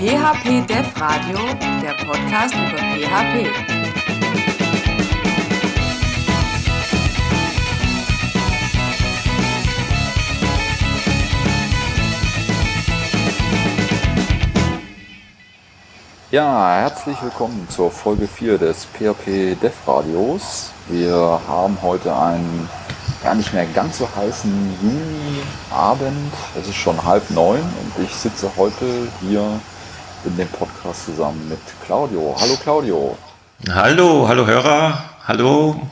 PHP Dev Radio, der Podcast über PHP. Ja, herzlich willkommen zur Folge 4 des PHP Dev Radios. Wir haben heute einen gar nicht mehr ganz so heißen Juni-Abend. Es ist schon halb neun und ich sitze heute hier in dem Podcast zusammen mit Claudio. Hallo Claudio. Hallo, hallo Hörer, hallo.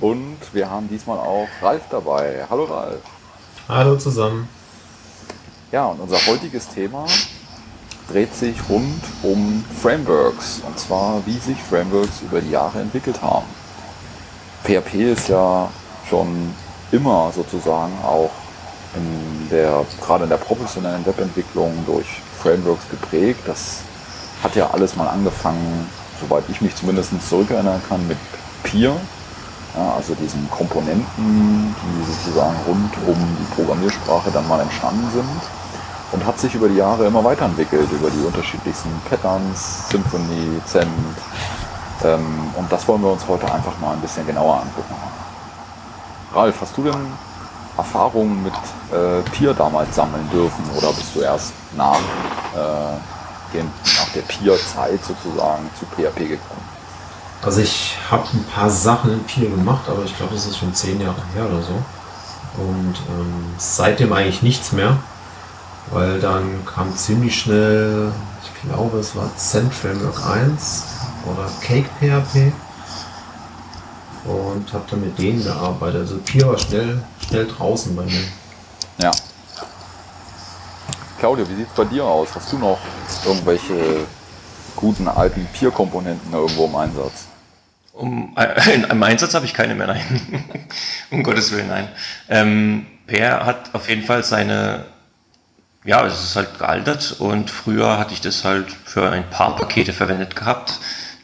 Und wir haben diesmal auch Ralf dabei. Hallo Ralf. Hallo zusammen. Ja, und unser heutiges Thema dreht sich rund um Frameworks. Und zwar, wie sich Frameworks über die Jahre entwickelt haben. PHP ist ja schon immer sozusagen auch in der, gerade in der professionellen Webentwicklung durch Frameworks geprägt. Das hat ja alles mal angefangen, soweit ich mich zumindest zurückerinnern kann, mit Peer, ja, also diesen Komponenten, die sozusagen rund um die Programmiersprache dann mal entstanden sind und hat sich über die Jahre immer weiterentwickelt, über die unterschiedlichsten Patterns, Symphony, Zend. Ähm, und das wollen wir uns heute einfach mal ein bisschen genauer angucken. Ralf, hast du denn Erfahrungen mit äh, Peer damals sammeln dürfen oder bist du erst nach, äh, dem, nach der Peer-Zeit sozusagen zu PHP gekommen? Also ich habe ein paar Sachen in Peer gemacht, aber ich glaube, das ist schon zehn Jahre her oder so. Und ähm, seitdem eigentlich nichts mehr, weil dann kam ziemlich schnell, ich glaube, es war Zen Framework 1 oder Cake PHP und habe dann mit denen gearbeitet. Also Peer war schnell, schnell draußen bei mir. Ja. Claudio, wie sieht es bei dir aus? Hast du noch irgendwelche guten alten Peer-Komponenten irgendwo im Einsatz? Um, äh, Im Einsatz habe ich keine mehr, nein. um Gottes Willen, nein. Ähm, Peer hat auf jeden Fall seine, ja, es ist halt gealtert und früher hatte ich das halt für ein paar Pakete verwendet gehabt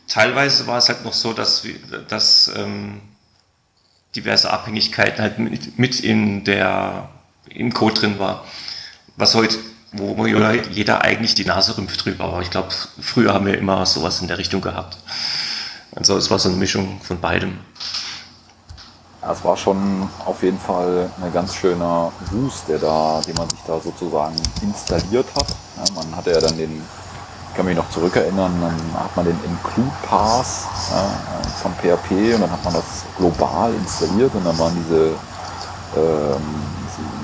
teilweise war es halt noch so, dass, dass ähm, diverse Abhängigkeiten halt mit, mit, in der, im Code drin war. Was heute, wo jeder eigentlich die Nase rümpft drüber. Aber ich glaube, früher haben wir immer sowas in der Richtung gehabt. Also es war so eine Mischung von beidem. Es war schon auf jeden Fall ein ganz schöner Wust, der da, den man sich da sozusagen installiert hat. Ja, man hatte ja dann den ich kann mich noch zurückerinnern, dann hat man den Include Pass äh, von PHP und dann hat man das global installiert und dann waren diese, ähm,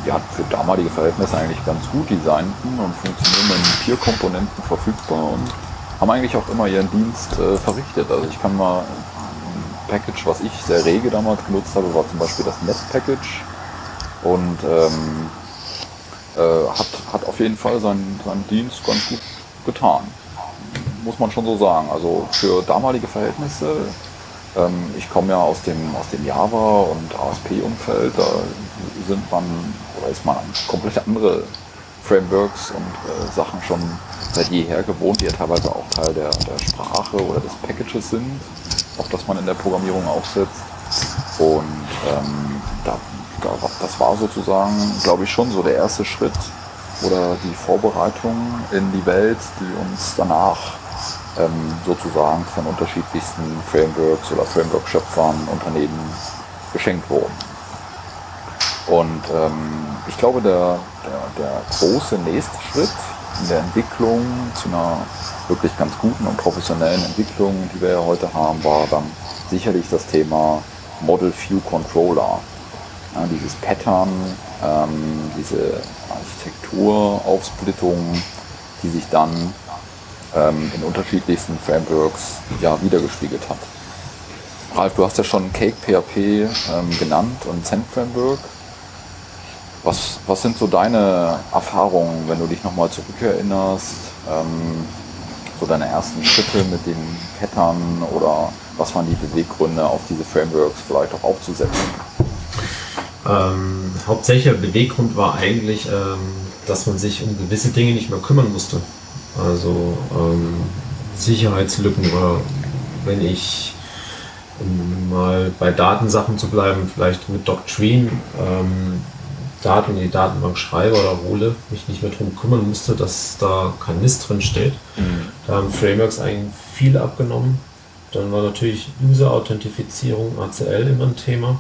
ja, für damalige Verhältnisse eigentlich ganz gut designten und funktionierenden Peer-Komponenten verfügbar und haben eigentlich auch immer ihren Dienst äh, verrichtet. Also ich kann mal ein Package, was ich sehr rege damals genutzt habe, war zum Beispiel das Net-Package und ähm, äh, hat, hat auf jeden Fall seinen, seinen Dienst ganz gut getan muss man schon so sagen. Also für damalige Verhältnisse, ähm, ich komme ja aus dem, aus dem Java und ASP-Umfeld, da sind man, oder ist man komplett andere Frameworks und äh, Sachen schon seit jeher gewohnt, die ja teilweise auch Teil der, der Sprache oder des Packages sind, auf das man in der Programmierung aufsetzt. Und ähm, da, da, das war sozusagen, glaube ich, schon so der erste Schritt oder die Vorbereitung in die Welt, die uns danach ähm, sozusagen von unterschiedlichsten Frameworks oder Framework-Schöpfern, Unternehmen geschenkt wurden. Und ähm, ich glaube, der, der, der große nächste Schritt in der Entwicklung zu einer wirklich ganz guten und professionellen Entwicklung, die wir ja heute haben, war dann sicherlich das Thema Model View Controller. Ja, dieses Pattern, ähm, diese Architekturaufsplittung, die sich dann ähm, in unterschiedlichsten Frameworks ja, wiedergespiegelt hat. Ralf, du hast ja schon Cake PHP ähm, genannt und Zen Framework. Was, was sind so deine Erfahrungen, wenn du dich nochmal zurückerinnerst? Ähm, so deine ersten Schritte mit den Pattern oder was waren die Beweggründe, auf diese Frameworks vielleicht auch aufzusetzen? Ähm, hauptsächlicher Beweggrund war eigentlich, ähm, dass man sich um gewisse Dinge nicht mehr kümmern musste. Also ähm, Sicherheitslücken oder wenn ich, um mal bei Datensachen zu bleiben, vielleicht mit Doctrine, ähm, Daten in die Datenbank schreibe oder hole, mich nicht mehr darum kümmern musste, dass da kein Mist drin steht. Mhm. Da haben Frameworks eigentlich viel abgenommen. Dann war natürlich User-Authentifizierung, ACL immer ein Thema.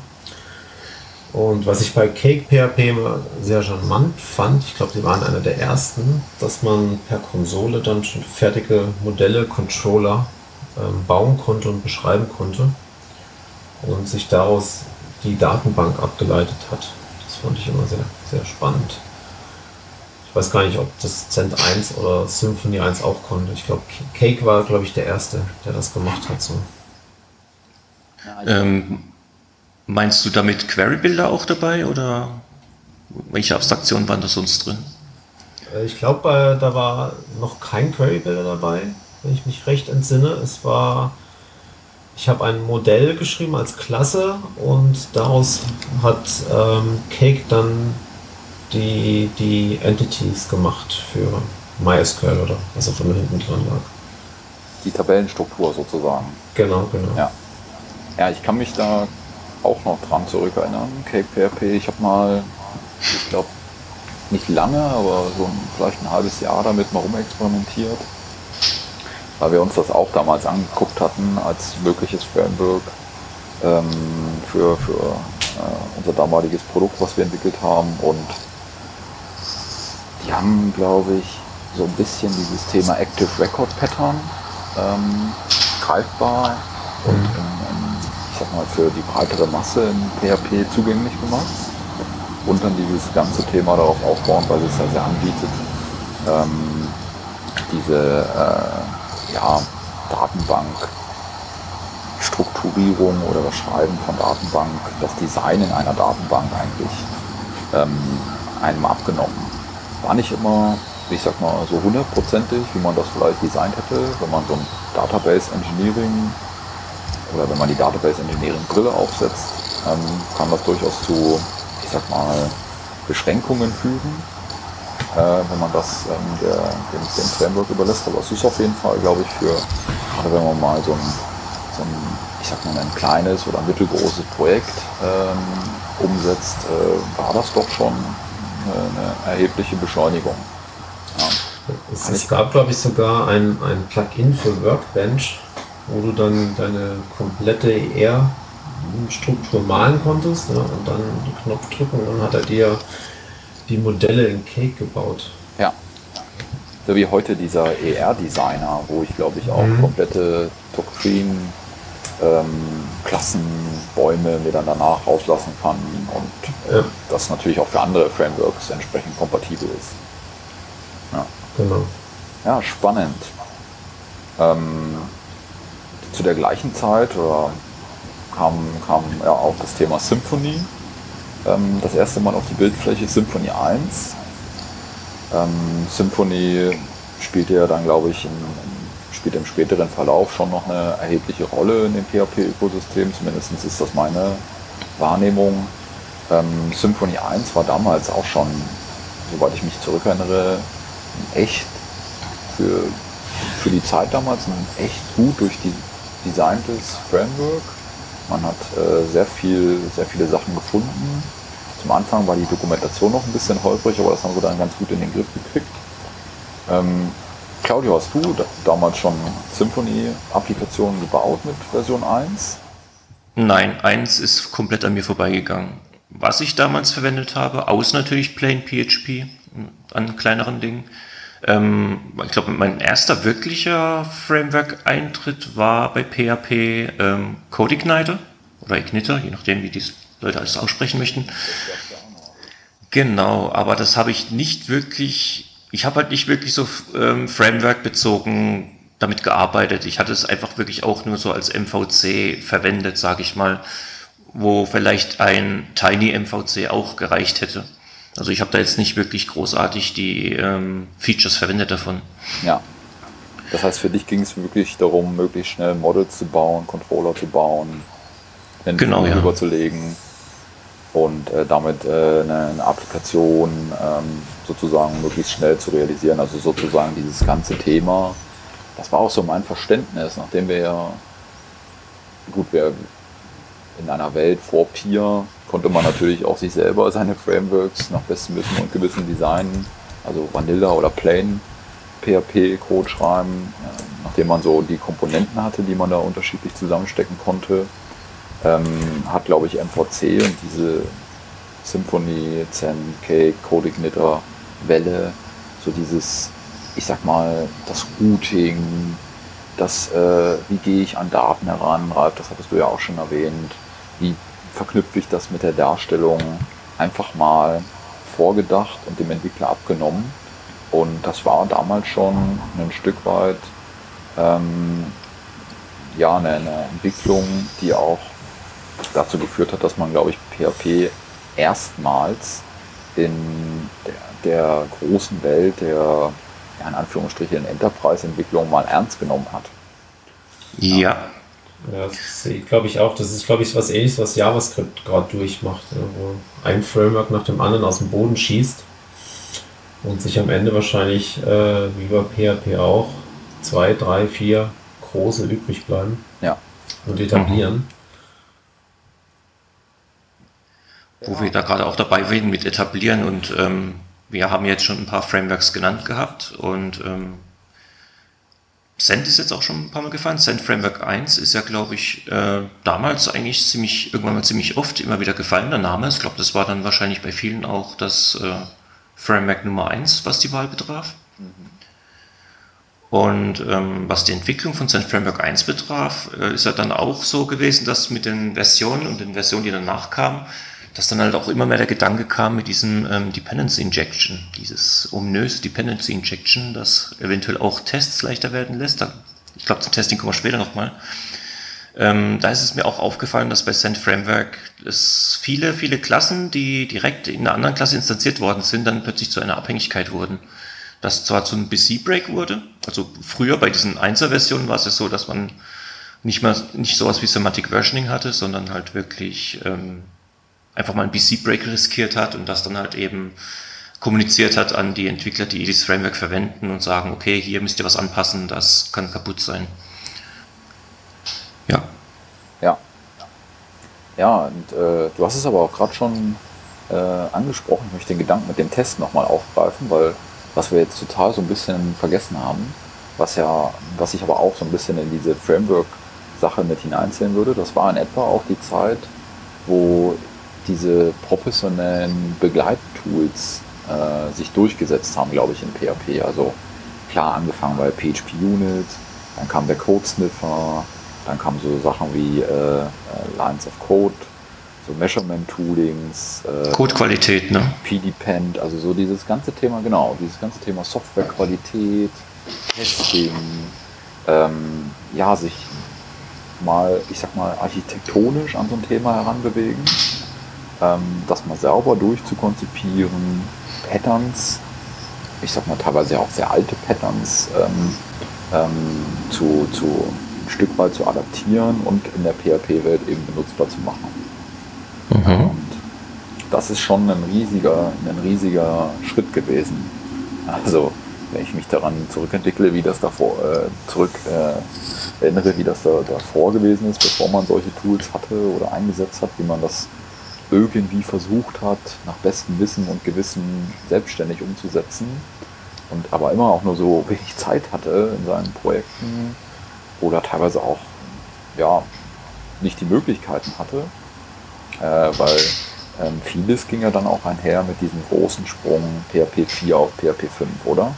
Und was ich bei Cake PHP sehr charmant fand, ich glaube, die waren einer der ersten, dass man per Konsole dann schon fertige Modelle, Controller ähm, bauen konnte und beschreiben konnte und sich daraus die Datenbank abgeleitet hat. Das fand ich immer sehr, sehr spannend. Ich weiß gar nicht, ob das Cent 1 oder Symphony 1 auch konnte. Ich glaube, Cake war, glaube ich, der Erste, der das gemacht hat. So. Ähm, meinst du damit Query-Builder auch dabei oder welche Abstraktionen waren da sonst drin? Äh, Ich glaube, da war noch kein Query Builder dabei, wenn ich mich recht entsinne. Es war, ich habe ein Modell geschrieben als Klasse und daraus hat ähm, Cake dann die, die Entities gemacht für MySQL oder was auch immer hinten dran lag. Die Tabellenstruktur sozusagen. Genau, genau. Ja. Ja, ich kann mich da auch noch dran zurückerinnern. Cake PHP, ich habe mal, ich glaube, nicht lange, aber so ein, vielleicht ein halbes Jahr damit mal rumexperimentiert. Weil wir uns das auch damals angeguckt hatten als mögliches Framework ähm, für, für äh, unser damaliges Produkt, was wir entwickelt haben. Und die haben, glaube ich, so ein bisschen dieses Thema Active Record Pattern ähm, greifbar und in, ich sag mal für die breitere Masse in PHP zugänglich gemacht. Und dann dieses ganze Thema darauf aufbauen, weil es ja sehr anbietet, ähm, diese äh, ja, Datenbank Strukturierung oder das Schreiben von Datenbank, das Design in einer Datenbank eigentlich ähm, einem abgenommen. War nicht immer, ich sag mal, so hundertprozentig, wie man das vielleicht designt hätte, wenn man so ein Database Engineering oder wenn man die Database Engineering Brille aufsetzt, kann das durchaus zu, ich sag mal, Beschränkungen führen, äh, wenn man das ähm, der, dem, dem Framework überlässt. Aber es ist auf jeden Fall, glaube ich, für, gerade wenn man mal so ein, so ein ich sag mal, ein kleines oder mittelgroßes Projekt ähm, umsetzt, äh, war das doch schon eine, eine erhebliche Beschleunigung. Ja. Es, es gab, glaube ich, sogar ein, ein Plugin für Workbench, wo du dann deine komplette ER-Struktur malen konntest ja, und dann den Knopf drücken und dann hat er dir die Modelle in Cake gebaut. Ja. So wie heute dieser ER-Designer, wo ich glaube ich auch Mhm. komplette Doktrin, ähm, Klassenbäume mir dann danach rauslassen kann und Ja, das natürlich auch für andere Frameworks entsprechend kompatibel ist. genau. Ja, spannend. Ähm, zu der gleichen Zeit oder kam, kam ja auch das Thema Symphony. Ähm, das erste Mal auf die Bildfläche Symphony 1. Ähm, Symphony spielte ja dann, glaube ich, in, spielt im späteren Verlauf schon noch eine erhebliche Rolle in dem PHP-Ökosystem. Zumindest ist das meine Wahrnehmung. Ähm, Symphony 1 war damals auch schon, soweit ich mich zurückerinnere, echt für, für die Zeit damals ein echt gut durch die designtes Framework. Man hat äh, sehr, viel, sehr viele Sachen gefunden. Zum Anfang war die Dokumentation noch ein bisschen holprig, aber das haben wir dann ganz gut in den Griff gekriegt. Ähm, Claudio, hast du da, damals schon Symfony-Applikationen gebaut mit Version 1? Nein, eins ist komplett an mir vorbeigegangen. Was ich damals verwendet habe, aus natürlich Plain PHP an kleineren Dingen. Ähm, ich glaube, mein erster wirklicher Framework-Eintritt war bei PHP ähm, CodeIgniter oder Igniter, je nachdem, wie die Leute alles aussprechen möchten. Genau, aber das habe ich nicht wirklich, ich habe halt nicht wirklich so ähm, Framework-bezogen damit gearbeitet. Ich hatte es einfach wirklich auch nur so als MVC verwendet, sage ich mal, wo vielleicht ein Tiny MVC auch gereicht hätte. Also ich habe da jetzt nicht wirklich großartig die ähm, Features verwendet davon. Ja. Das heißt, für dich ging es wirklich darum, möglichst schnell Models zu bauen, Controller zu bauen, einen Genau, ja. rüberzulegen und äh, damit äh, eine, eine Applikation ähm, sozusagen möglichst schnell zu realisieren. Also sozusagen dieses ganze Thema. Das war auch so mein Verständnis, nachdem wir ja, gut, wir in einer Welt vor Peer konnte man natürlich auch sich selber seine Frameworks nach bestem Wissen und Gewissen designen, also Vanilla oder Plain PHP-Code schreiben, äh, nachdem man so die Komponenten hatte, die man da unterschiedlich zusammenstecken konnte. Ähm, hat, glaube ich, MVC und diese Symphony, Zen, Cake, Codeigniter, Welle, so dieses, ich sag mal, das Routing, das, äh, wie gehe ich an Daten heran, Ralf, das hattest du ja auch schon erwähnt, wie verknüpfe ich das mit der Darstellung, einfach mal vorgedacht und dem Entwickler abgenommen. Und das war damals schon ein Stück weit ähm, ja, eine, eine Entwicklung, die auch dazu geführt hat, dass man, glaube ich, PHP erstmals in der, der großen Welt der ja, in Anführungsstrichen Enterprise-Entwicklung mal ernst genommen hat. Ja. Ja, das glaube ich auch. Das ist, glaube ich, was ähnliches, was JavaScript gerade durchmacht, wo ein Framework nach dem anderen aus dem Boden schießt und sich am Ende wahrscheinlich, äh, wie bei PHP auch, zwei, drei, vier große übrig bleiben ja. und etablieren. Mhm. Wo ja. wir da gerade auch dabei reden mit etablieren und ähm, wir haben jetzt schon ein paar Frameworks genannt gehabt und ähm, Cent ist jetzt auch schon ein paar Mal gefallen. Cent Framework 1 ist ja, glaube ich, äh, damals eigentlich ziemlich, irgendwann mal ziemlich oft immer wieder gefallen, der Name. Ich glaube, das war dann wahrscheinlich bei vielen auch das äh, Framework Nummer 1, was die Wahl betraf. Mhm. Und ähm, was die Entwicklung von Cent Framework 1 betraf, äh, ist ja dann auch so gewesen, dass mit den Versionen und den Versionen, die danach kamen, dass dann halt auch immer mehr der Gedanke kam mit diesem ähm, Dependency Injection, dieses ominöse Dependency Injection, das eventuell auch Tests leichter werden lässt. Da, ich glaube, zum Testing kommen wir später nochmal. Ähm, da ist es mir auch aufgefallen, dass bei Send Framework es viele, viele Klassen, die direkt in einer anderen Klasse instanziert worden sind, dann plötzlich zu einer Abhängigkeit wurden. Das zwar zu einem BC-Break wurde, also früher bei diesen 1er-Versionen war es ja so, dass man nicht mal nicht sowas wie Semantic Versioning hatte, sondern halt wirklich ähm, einfach mal einen BC-Break riskiert hat und das dann halt eben kommuniziert hat an die Entwickler, die dieses Framework verwenden und sagen, okay, hier müsst ihr was anpassen, das kann kaputt sein. Ja. Ja. Ja, und äh, du hast es aber auch gerade schon äh, angesprochen. Ich möchte den Gedanken mit dem Test nochmal aufgreifen, weil was wir jetzt total so ein bisschen vergessen haben, was ja, was ich aber auch so ein bisschen in diese Framework-Sache mit hineinzählen würde, das war in etwa auch die Zeit, wo diese professionellen Begleittools äh, sich durchgesetzt haben, glaube ich, in PHP. Also klar angefangen bei PHP Unit, dann kam der Code Sniffer, dann kamen so Sachen wie äh, äh Lines of Code, so Measurement Toolings, äh, Codequalität, ne? PDPend, also so dieses ganze Thema, genau, dieses ganze Thema Softwarequalität, Testing, ähm, ja, sich mal, ich sag mal, architektonisch an so ein Thema heranbewegen ähm, das mal sauber durchzukonzipieren, Patterns, ich sag mal teilweise auch sehr alte Patterns, ähm, ähm, zu, zu ein Stück weit zu adaptieren und in der PHP-Welt eben benutzbar zu machen. Mhm. Und das ist schon ein riesiger, ein riesiger Schritt gewesen. Also wenn ich mich daran zurückentwickle, wie das davor äh, zurück äh, erinnere, wie das da davor gewesen ist, bevor man solche Tools hatte oder eingesetzt hat, wie man das irgendwie versucht hat, nach bestem Wissen und Gewissen selbstständig umzusetzen und aber immer auch nur so wenig Zeit hatte in seinen Projekten oder teilweise auch ja, nicht die Möglichkeiten hatte, äh, weil ähm, vieles ging ja dann auch einher mit diesem großen Sprung PHP 4 auf PHP 5, oder?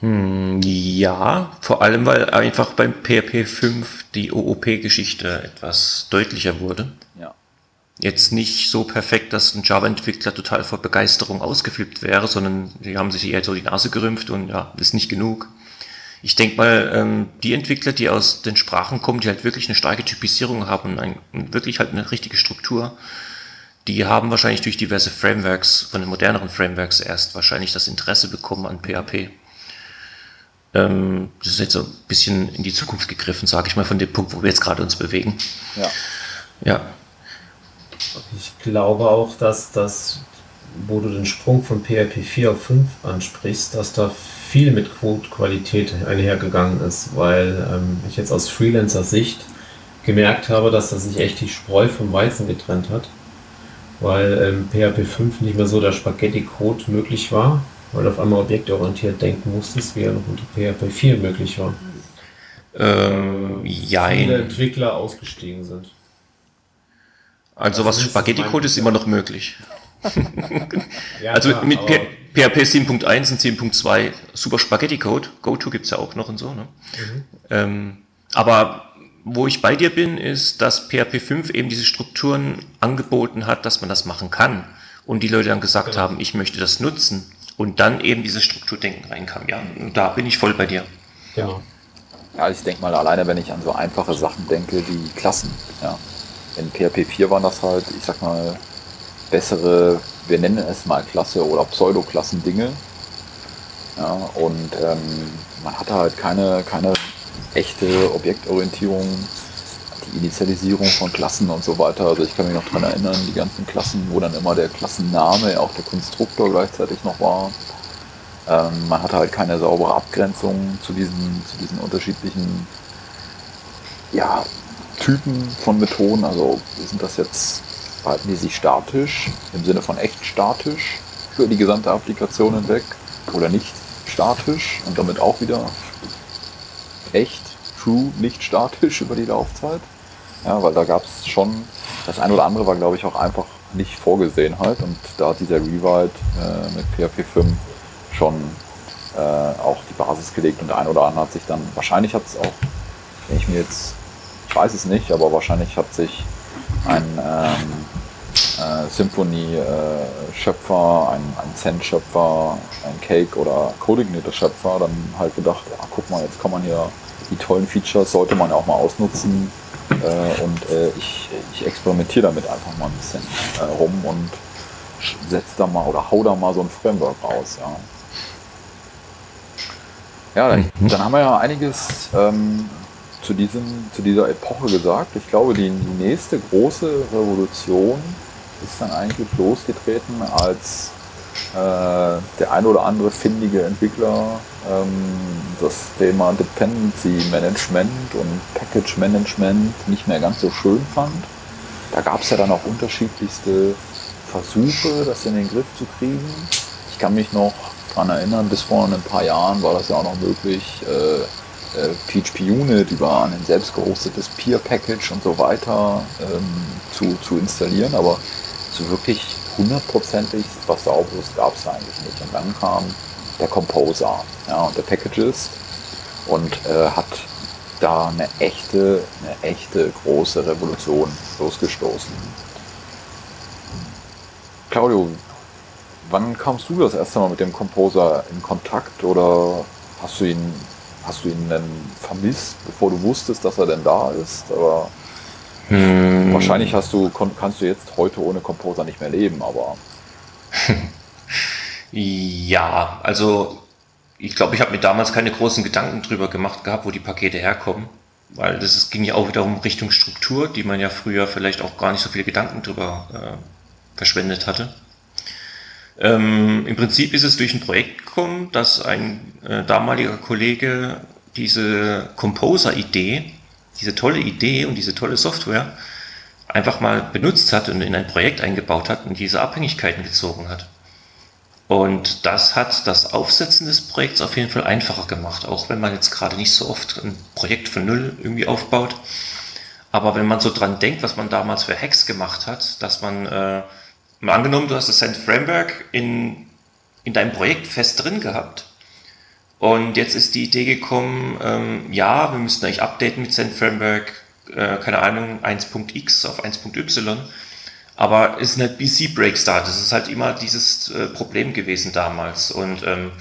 Hm, ja, vor allem weil einfach beim PHP 5 die OOP-Geschichte etwas deutlicher wurde. Jetzt nicht so perfekt, dass ein Java-Entwickler total vor Begeisterung ausgeflippt wäre, sondern die haben sich eher so die Nase gerümpft und ja, ist nicht genug. Ich denke mal, ähm, die Entwickler, die aus den Sprachen kommen, die halt wirklich eine starke Typisierung haben und ein, wirklich halt eine richtige Struktur, die haben wahrscheinlich durch diverse Frameworks, von den moderneren Frameworks erst wahrscheinlich das Interesse bekommen an PHP. Ähm, das ist jetzt so ein bisschen in die Zukunft gegriffen, sage ich mal, von dem Punkt, wo wir jetzt gerade uns bewegen. Ja. Ja, ich glaube auch, dass das, wo du den Sprung von PHP 4 auf 5 ansprichst, dass da viel mit Quote-Qualität einhergegangen ist, weil ähm, ich jetzt aus Freelancer-Sicht gemerkt habe, dass das sich echt die Spreu vom Weizen getrennt hat, weil ähm, PHP 5 nicht mehr so der Spaghetti-Code möglich war, weil du auf einmal objektorientiert denken musstest, wie er noch unter PHP 4 möglich war. Ähm, Viele Entwickler ausgestiegen sind. Also was Spaghetti-Code ist immer noch möglich. Ja, also klar, mit PHP 7.1 und 7.2 super Spaghetti-Code. GoTo gibt es ja auch noch und so. Ne? Ähm, aber wo ich bei dir bin, ist, dass PHP 5 eben diese Strukturen angeboten hat, dass man das machen kann. Und die Leute dann gesagt Genau. haben, ich möchte das nutzen. Und dann eben dieses Strukturdenken reinkam. Ja, und da bin ich voll bei dir. Ja. Ja, ich denke mal, alleine wenn ich an so einfache Sachen denke wie Klassen. Ja. In PHP 4 waren das halt, ich sag mal, bessere, wir nennen es mal Klasse oder Pseudoklassen-Dinge. Ja, und ähm, man hatte halt keine, keine echte Objektorientierung, die Initialisierung von Klassen und so weiter. Also ich kann mich noch dran erinnern, die ganzen Klassen, wo dann immer der Klassenname, auch der Konstruktor gleichzeitig noch war. Ähm, man hatte halt keine saubere Abgrenzung zu diesen, zu diesen unterschiedlichen ja, Typen von Methoden. Also sind das jetzt, verhalten die sich statisch, im Sinne von echt statisch für die gesamte Applikation hinweg oder nicht statisch und damit auch wieder echt, true, nicht statisch über die Laufzeit. Ja, weil da gab es schon, das eine oder andere war glaube ich auch einfach nicht vorgesehen halt und da hat dieser Rewrite äh, mit PHP 5 schon äh, auch die Basis gelegt und der eine oder andere hat sich dann, wahrscheinlich hat es auch, wenn ich mir jetzt, weiß es nicht, aber wahrscheinlich hat sich ein ähm, äh, Symphony-Schöpfer, ein, ein Zen-Schöpfer, ein Cake- oder Coordinator-Schöpfer dann halt gedacht, ah, guck mal, jetzt kann man hier die tollen Features, sollte man ja auch mal ausnutzen äh, und äh, ich, ich experimentiere damit einfach mal ein bisschen äh, rum und setze da mal oder hau da mal so ein Framework raus. Ja. Ja, dann, dann haben wir ja einiges ähm, zu, diesem, zu dieser Epoche gesagt. Ich glaube, die, die nächste große Revolution ist dann eigentlich losgetreten, als äh, der ein oder andere findige Entwickler ähm, das Thema Dependency Management und Package Management nicht mehr ganz so schön fand. Da gab es ja dann auch unterschiedlichste Versuche, das in den Griff zu kriegen. Ich kann mich noch daran erinnern, bis vor ein paar Jahren war das ja auch noch möglich, äh, äh, PHP Unit über ein selbst gehostetes Peer Package und so weiter ähm, zu, zu installieren, aber so wirklich hundertprozentig was Sauberes gab es eigentlich nicht. Und dann kam der Composer ja, und der Packagist und äh, hat da eine echte, eine echte große Revolution losgestoßen. Claudio, wann kamst du das erste Mal mit dem Composer in Kontakt oder hast du ihn, hast du ihn denn vermisst, bevor du wusstest, dass er denn da ist? Aber wahrscheinlich hast du, kannst du jetzt heute ohne Composer nicht mehr leben, aber Ja, also ich glaube, ich habe mir damals keine großen Gedanken drüber gemacht gehabt, wo die Pakete herkommen, weil das ist, ging ja auch wiederum Richtung Struktur, die man ja früher vielleicht auch gar nicht so viele Gedanken drüber äh, verschwendet hatte. Ähm, Im Prinzip ist es durch ein Projekt gekommen, dass ein äh, damaliger Kollege diese Composer-Idee, diese tolle Idee und diese tolle Software einfach mal benutzt hat und in ein Projekt eingebaut hat und diese Abhängigkeiten gezogen hat. Und das hat das Aufsetzen des Projekts auf jeden Fall einfacher gemacht, auch wenn man jetzt gerade nicht so oft ein Projekt von Null irgendwie aufbaut. Aber wenn man so dran denkt, was man damals für Hacks gemacht hat, dass man, äh, mal angenommen, du hast das Send Framework in, in deinem Projekt fest drin gehabt. Und jetzt ist die Idee gekommen, ähm, ja, wir müssten eigentlich updaten mit Send Framework, äh, keine Ahnung, 1.x auf 1.y. Aber es ist eine BC-Breaks da. Das ist halt immer dieses äh, Problem gewesen damals. Und ähm,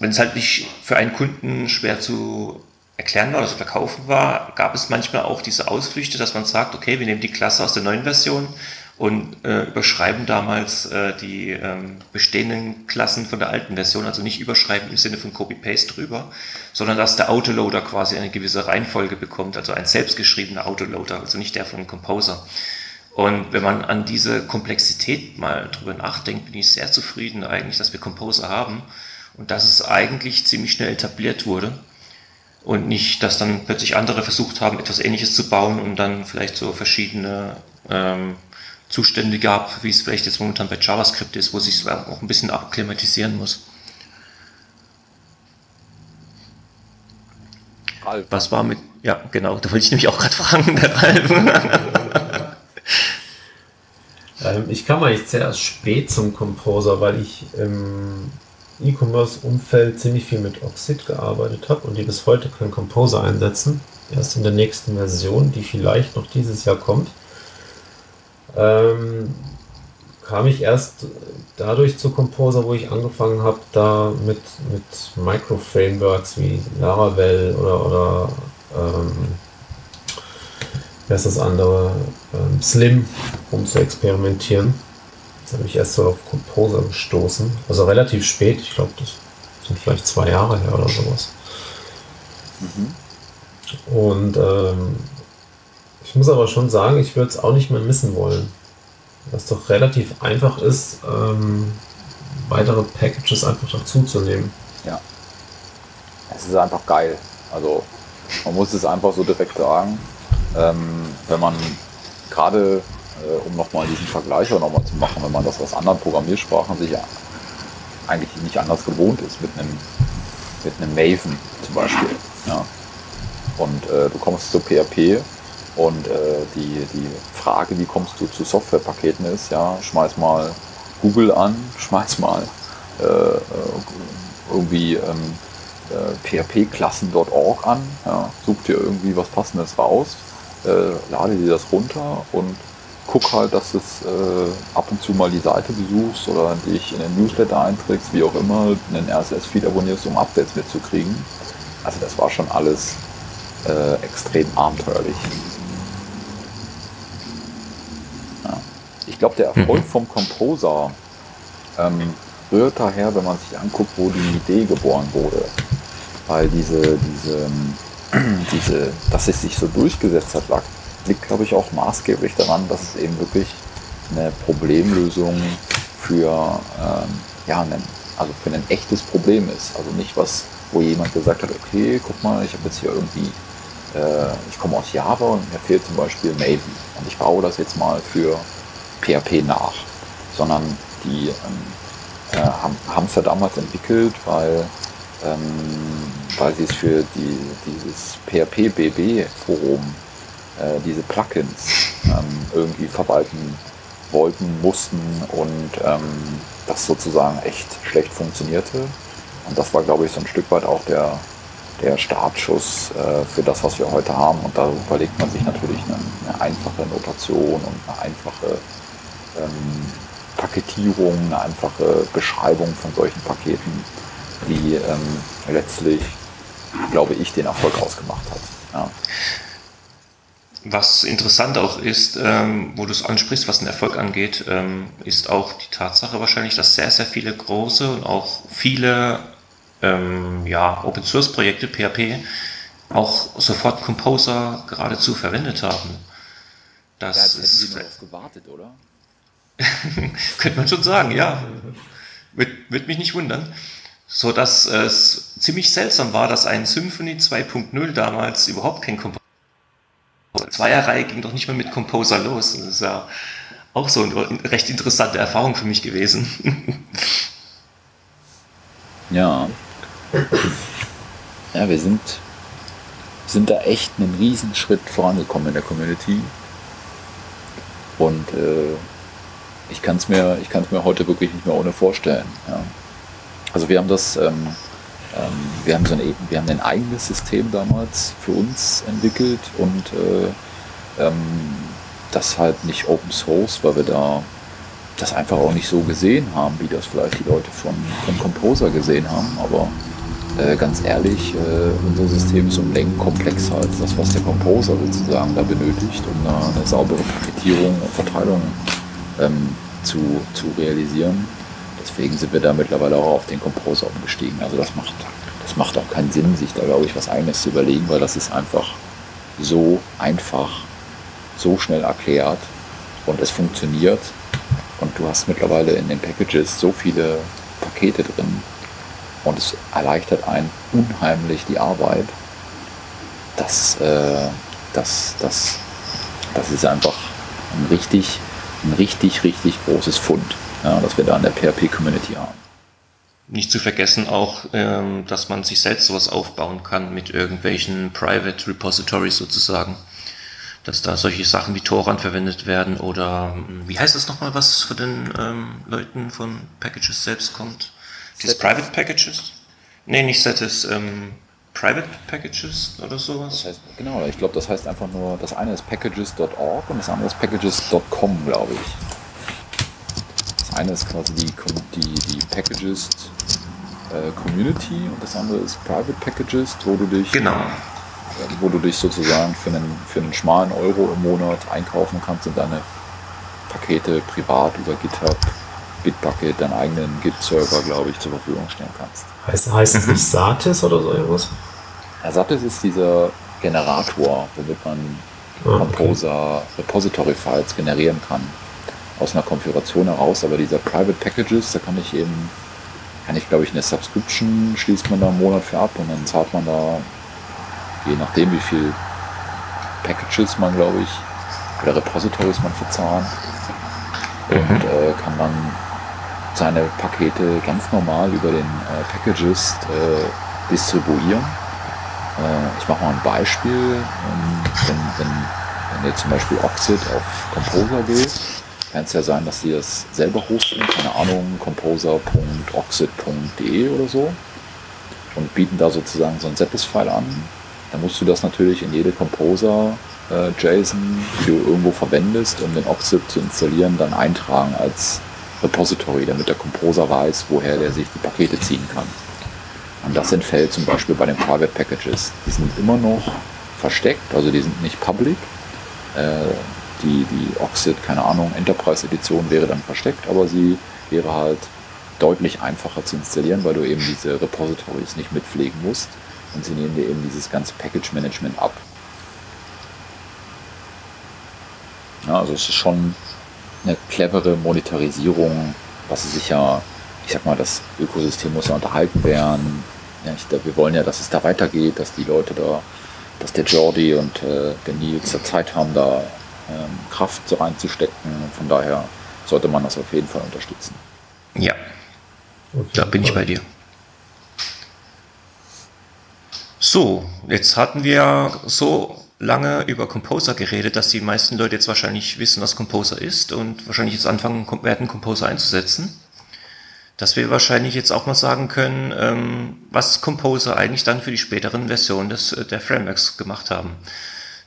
wenn es halt nicht für einen Kunden schwer zu erklären war oder zu verkaufen war, gab es manchmal auch diese Ausflüchte, dass man sagt, okay, wir nehmen die Klasse aus der neuen Version und äh, überschreiben damals äh, die ähm, bestehenden Klassen von der alten Version, also nicht überschreiben im Sinne von Copy-Paste drüber, sondern dass der Autoloader quasi eine gewisse Reihenfolge bekommt, also ein selbstgeschriebener Autoloader, also nicht der von Composer. Und wenn man an diese Komplexität mal drüber nachdenkt, bin ich sehr zufrieden eigentlich, dass wir Composer haben und dass es eigentlich ziemlich schnell etabliert wurde. und nicht, dass dann plötzlich andere versucht haben, etwas Ähnliches zu bauen und dann vielleicht so verschiedene ähm, Zustände gab, wie es vielleicht jetzt momentan bei JavaScript ist, wo sich auch ein bisschen akklimatisieren muss. Ralf. Was war mit. Ja, genau, da wollte ich nämlich auch gerade fragen, der Ralf. ähm, ich kam eigentlich sehr spät zum Composer, weil ich im E-Commerce-Umfeld ziemlich viel mit Oxid gearbeitet habe und die bis heute keinen Composer einsetzen. Erst in der nächsten Version, die vielleicht noch dieses Jahr kommt. Ähm, kam ich erst dadurch zu Composer, wo ich angefangen habe, da mit, mit Micro-Frameworks wie Laravel oder, oder ähm, wer ist das andere, ähm, Slim, um zu experimentieren. Da habe ich erst so auf Composer gestoßen. Also relativ spät, ich glaube, das sind vielleicht zwei Jahre her oder sowas. Mhm. Und ähm, muss aber schon sagen, ich würde es auch nicht mehr missen wollen was doch relativ einfach ist, ähm, weitere Packages einfach dazuzunehmen. Ja. Es ist einfach geil. Also man muss es einfach so direkt sagen. Ähm, wenn man gerade, äh, um nochmal diesen Vergleich auch nochmal zu machen, wenn man das aus anderen Programmiersprachen sich eigentlich nicht anders gewohnt ist, mit einem, mit einem Maven zum Beispiel. Ja. Und äh, du kommst zu PHP und äh, die, die Frage, wie kommst du zu Softwarepaketen ist, ja, schmeiß mal Google an, schmeiß mal äh, äh irgendwie ähm, äh, phpklassen.org an, ja, such dir irgendwie was Passendes raus, äh, lade dir das runter und guck halt, dass du äh, ab und zu mal die Seite besuchst oder dich in den Newsletter einträgst, wie auch immer, einen RSS-Feed abonnierst, um Updates mitzukriegen. Also das war schon alles extrem abenteuerlich. Ich glaube, der Erfolg mhm. vom Composer ähm, rührt daher, wenn man sich anguckt, wo die Idee geboren wurde. Weil diese, diese, diese, dass es sich so durchgesetzt hat, lag, liegt, glaube ich, auch maßgeblich daran, dass es eben wirklich eine Problemlösung für, ähm, ja, einen, also für ein echtes Problem ist. Also nicht was, wo jemand gesagt hat, okay, guck mal, ich habe jetzt hier irgendwie, äh, ich komme aus Java und mir fehlt zum Beispiel Maven und ich baue das jetzt mal für PHP nach, sondern die ähm, äh, haben es ja damals entwickelt, weil, ähm, weil sie es für die, dieses PHP-BB-Forum, äh, diese Plugins ähm, irgendwie verwalten wollten, mussten und ähm, das sozusagen echt schlecht funktionierte. Und das war, glaube ich, so ein Stück weit auch der, der Startschuss äh, für das, was wir heute haben. Und da überlegt man sich natürlich eine, eine einfache Notation und eine einfache ähm, Paketierung, eine einfache Beschreibung von solchen Paketen, die ähm, letztlich, glaube ich, den Erfolg ausgemacht hat. Ja. Was interessant auch ist, ähm, wo du es ansprichst, was den Erfolg angeht, ähm, ist auch die Tatsache wahrscheinlich, dass sehr, sehr viele große und auch viele ähm, ja, Open Source Projekte, PHP, auch sofort Composer geradezu verwendet haben. Das ja, ist. Sie nur darauf gewartet, oder? Könnte man schon sagen, ja. Wird mich nicht wundern. So dass es ziemlich seltsam war, dass ein Symphony 2.0 damals überhaupt kein Composer. Zweierreihe ging doch nicht mehr mit Composer los. Das ist ja auch so eine recht interessante Erfahrung für mich gewesen. ja. Ja, wir sind, sind da echt einen Riesenschritt vorangekommen in der Community. Und äh, ich kann es mir, mir heute wirklich nicht mehr ohne vorstellen. Ja. Also wir haben das, ähm, ähm, wir haben so ein, wir haben ein eigenes System damals für uns entwickelt und äh, ähm, das halt nicht Open Source, weil wir da das einfach auch nicht so gesehen haben, wie das vielleicht die Leute von, von Composer gesehen haben. Aber äh, ganz ehrlich, äh, unser System ist um Längen komplexer als das, was der Composer sozusagen da benötigt, um eine, eine saubere Paketierung und Verteilung ähm, zu, zu realisieren. Deswegen sind wir da mittlerweile auch auf den Kompressor umgestiegen. Also das macht, das macht auch keinen Sinn, sich da glaube ich was eigenes zu überlegen, weil das ist einfach so einfach, so schnell erklärt und es funktioniert. Und du hast mittlerweile in den Packages so viele Pakete drin und es erleichtert einen unheimlich die Arbeit. das, äh, das, das, das ist einfach ein richtig, ein richtig, richtig großes Fund, ja, das wir da in der PHP-Community haben. Nicht zu vergessen auch, ähm, dass man sich selbst sowas aufbauen kann mit irgendwelchen Private Repositories sozusagen. Dass da solche Sachen wie Toran verwendet werden oder hm, wie heißt das nochmal, was von den ähm, Leuten von Packages selbst kommt? Dieses Private Packages? Nee, nicht Setis, ähm, Private Packages oder sowas? Das heißt, genau, ich glaube, das heißt einfach nur, das eine ist packages.org und das andere ist packages.com, glaube ich. Das eine ist quasi die, die, die Packages äh, Community und das andere ist Private Packages, wo du dich, genau. äh, wo du dich sozusagen für einen, für einen schmalen Euro im Monat einkaufen kannst und deine Pakete privat über GitHub, Bitbucket, deinen eigenen Git-Server, glaube ich, zur Verfügung stellen kannst. Heißt, heißt es nicht Satis oder so irgendwas? Ja, Satis ist dieser Generator, womit man Ah, okay. Composer Repository Files generieren kann aus einer Konfiguration heraus, aber dieser Private Packages, da kann ich eben, kann ich glaube ich eine Subscription schließt man da einen Monat für ab und dann zahlt man da, je nachdem wie viel Packages man glaube ich, oder Repositories man verzahlen und äh, kann dann seine Pakete ganz normal über den äh, Packages äh, distribuieren. Äh, ich mache mal ein Beispiel. Ähm, wenn, wenn, wenn jetzt zum Beispiel Oxid auf Composer geht, kann es ja sein, dass die das selber hosten, keine Ahnung, composer.oxid.de oder so und bieten da sozusagen so ein Satis-File an. Dann musst du das natürlich in jede Composer äh, JSON, die du irgendwo verwendest, um den Oxid zu installieren, dann eintragen als Repository, damit der Composer weiß, woher der sich die Pakete ziehen kann. Und das entfällt zum Beispiel bei den Private Packages. Die sind immer noch versteckt, also die sind nicht public. Äh, die, die Oxid, keine Ahnung, Enterprise Edition wäre dann versteckt, aber sie wäre halt deutlich einfacher zu installieren, weil du eben diese Repositories nicht mitpflegen musst und sie nehmen dir eben dieses ganze Package Management ab. Ja, also es ist schon eine clevere Monetarisierung, was sie sich ja, ich sag mal, das Ökosystem muss ja unterhalten werden. Ja, ich, wir wollen ja, dass es da weitergeht, dass die Leute da, dass der Jordi und äh, der Nils da Zeit haben, da ähm, Kraft so reinzustecken. Von daher sollte man das auf jeden Fall unterstützen. Ja, da bin ich bei dir. So, jetzt hatten wir so lange über Composer geredet, dass die meisten Leute jetzt wahrscheinlich wissen, was Composer ist und wahrscheinlich jetzt anfangen werden, Composer einzusetzen. Dass wir wahrscheinlich jetzt auch mal sagen können, ähm, was Composer eigentlich dann für die späteren Versionen des, äh, der Frameworks gemacht haben.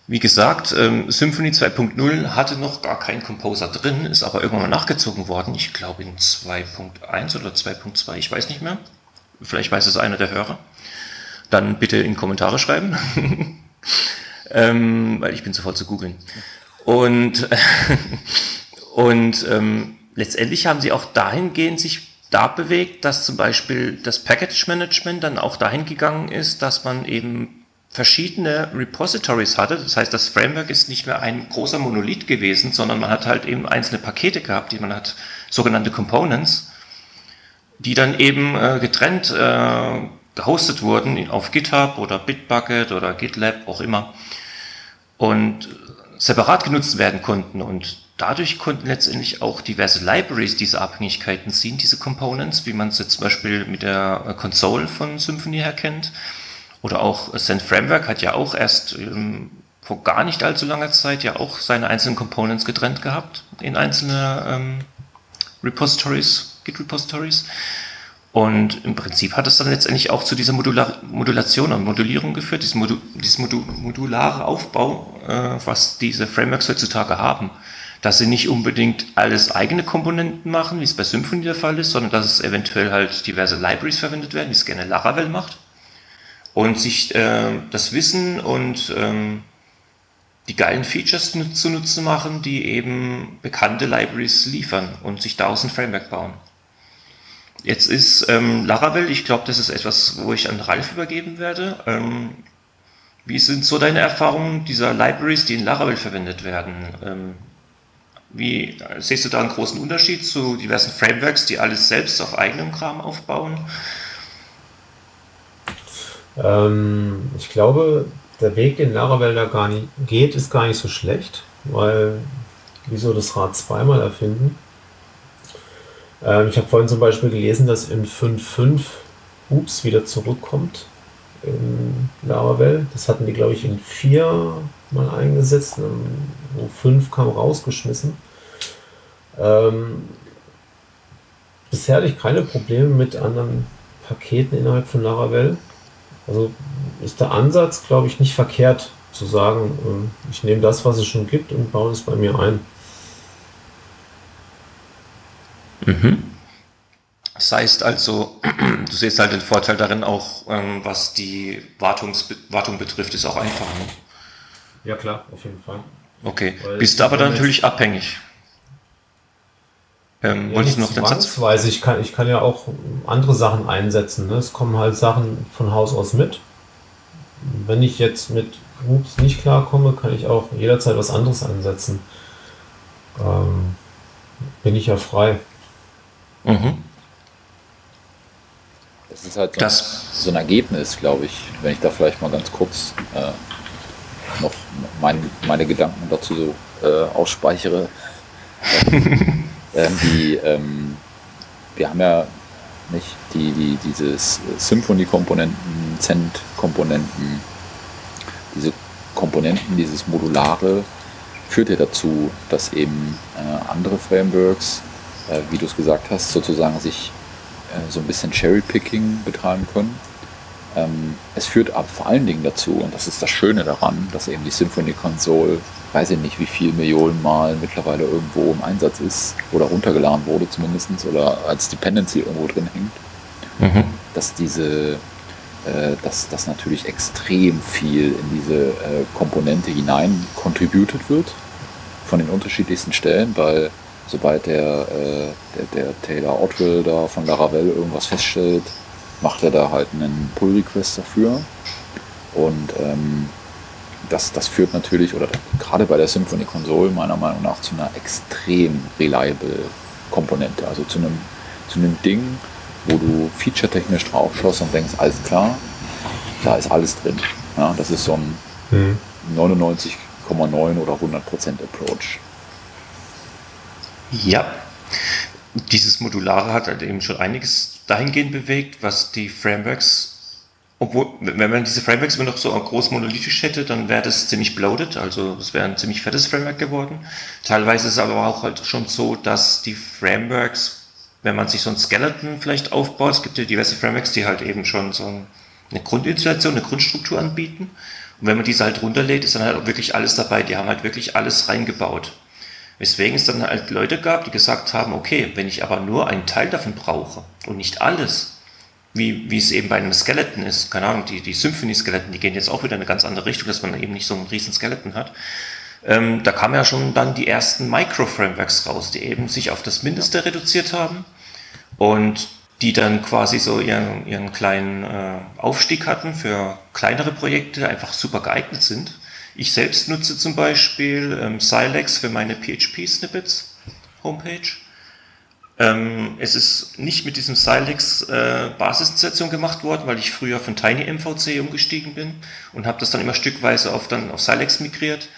Wie gesagt, ähm, Symfony 2.0 hatte noch gar keinen Composer drin, ist aber irgendwann mal nachgezogen worden. Ich glaube in 2.1 oder 2.2, ich weiß nicht mehr. Vielleicht weiß es einer der Hörer. Dann bitte in Kommentare schreiben, ähm, weil ich bin sofort zu googeln. Und, und ähm, letztendlich haben sie auch dahingehend sich da bewegt, dass zum Beispiel das Package Management dann auch dahin gegangen ist, dass man eben verschiedene Repositories hatte. Das heißt, das Framework ist nicht mehr ein großer Monolith gewesen, sondern man hat halt eben einzelne Pakete gehabt, die man hat, sogenannte Components, die dann eben äh, getrennt äh, gehostet wurden auf GitHub oder Bitbucket oder GitLab, auch immer, und separat genutzt werden konnten. Und dadurch konnten letztendlich auch diverse Libraries diese Abhängigkeiten ziehen, diese Components, wie man es jetzt zum Beispiel mit der äh, Console von Symfony her kennt. Oder auch Send Framework hat ja auch erst ähm, vor gar nicht allzu langer Zeit ja auch seine einzelnen Components getrennt gehabt in einzelne ähm, Repositories, Git-Repositories. Und im Prinzip hat es dann letztendlich auch zu dieser Modular Modulation und Modulierung geführt, dieses, Modu dieses Modu modulare Aufbau, äh, was diese Frameworks heutzutage haben. Dass sie nicht unbedingt alles eigene Komponenten machen, wie es bei Symfony der Fall ist, sondern dass es eventuell halt diverse Libraries verwendet werden, wie es gerne Laravel macht. Und sich äh, das Wissen und ähm, die geilen Features nu- zunutze machen, die eben bekannte Libraries liefern und sich daraus ein Framework bauen. Jetzt ist ähm, Laravel, ich glaube, das ist etwas, wo ich an Ralf übergeben werde. Ähm, wie sind so deine Erfahrungen dieser Libraries, die in Laravel verwendet werden? Ähm, wie siehst du da einen großen Unterschied zu diversen Frameworks, die alles selbst auf eigenem Kram aufbauen? Ähm, ich glaube, der Weg, den Laravel da gar nicht geht, ist gar nicht so schlecht, weil wieso das Rad zweimal erfinden? Ähm, ich habe vorhin zum Beispiel gelesen, dass in 5.5 Hoops wieder zurückkommt in Laravel. Das hatten die, glaube ich, in 4 mal eingesetzt, wo 5 kam rausgeschmissen. Ähm, bisher hatte ich keine Probleme mit anderen Paketen innerhalb von Laravel. Also ist der Ansatz, glaube ich, nicht verkehrt zu sagen, ähm, ich nehme das, was es schon gibt und baue es bei mir ein. Mhm. Das heißt also, du siehst halt den Vorteil darin auch, ähm, was die Wartungs Wartung betrifft, ist auch einfach. Ne? Ja klar, auf jeden Fall. Okay, Weil bist du aber dann natürlich abhängig. Ähm, ja, wolltest du noch den Satz? Ich kann, ich kann ja auch andere Sachen einsetzen. Ne? Es kommen halt Sachen von Haus aus mit. Wenn ich jetzt mit Groups nicht klarkomme, kann ich auch jederzeit was anderes einsetzen. Ähm, bin ich ja frei. Mhm. Das ist halt so, das, so ein Ergebnis, glaube ich, wenn ich da vielleicht mal ganz kurz äh, noch mein, meine Gedanken dazu so äh, ausspeichere. ähm, die, ähm, wir haben ja nicht die, die, dieses Symphony-Komponenten, Cent-Komponenten, diese Komponenten, dieses Modulare führt ja dazu, dass eben äh, andere Frameworks, wie du es gesagt hast, sozusagen sich äh, so ein bisschen Cherry-Picking betreiben können. Ähm, es führt aber vor allen Dingen dazu, und das ist das Schöne daran, dass eben die Symphony Console weiß ich nicht, wie viel Millionen Mal mittlerweile irgendwo im Einsatz ist oder runtergeladen wurde zumindest oder als Dependency irgendwo drin hängt, mhm. dass diese, äh, dass das natürlich extrem viel in diese äh, Komponente hinein contributed wird von den unterschiedlichsten Stellen, weil sobald der, äh, der, der Taylor Otwell da von Laravel irgendwas feststellt, macht er da halt einen Pull-Request dafür und ähm, das, das führt natürlich, oder gerade bei der Symphony Console meiner Meinung nach zu einer extrem reliable Komponente. Also zu einem, zu einem Ding, wo du featuretechnisch drauf schaust und denkst, alles klar, da ist alles drin. Ja, das ist so ein mhm. 99,9 oder 100% Approach. Ja, dieses Modulare hat halt eben schon einiges dahingehend bewegt, was die Frameworks obwohl, wenn man diese Frameworks immer noch so groß monolithisch hätte, dann wäre das ziemlich bloated, also es wäre ein ziemlich fettes Framework geworden. Teilweise ist es aber auch halt schon so, dass die Frameworks, wenn man sich so ein Skeleton vielleicht aufbaut, es gibt ja diverse Frameworks, die halt eben schon so eine Grundinstallation, eine Grundstruktur anbieten. Und wenn man diese halt runterlädt, ist dann halt auch wirklich alles dabei. Die haben halt wirklich alles reingebaut. Weswegen es dann halt Leute gab, die gesagt haben, okay, wenn ich aber nur einen Teil davon brauche und nicht alles, wie, wie es eben bei einem Skeleton ist. Keine Ahnung, die, die Symphony-Skeletten, die gehen jetzt auch wieder in eine ganz andere Richtung, dass man eben nicht so einen riesen Skeleton hat. Ähm, da kamen ja schon dann die ersten Micro-Frameworks raus, die eben sich auf das Mindeste reduziert haben und die dann quasi so ihren, ihren kleinen äh, Aufstieg hatten für kleinere Projekte, einfach super geeignet sind. Ich selbst nutze zum Beispiel ähm, Silex für meine PHP-Snippets Homepage. Ähm, es ist nicht mit diesem Silex äh, Basisinstallation gemacht worden, weil ich früher von TinyMVC umgestiegen bin und habe das dann immer stückweise auf, dann auf Silex migriert.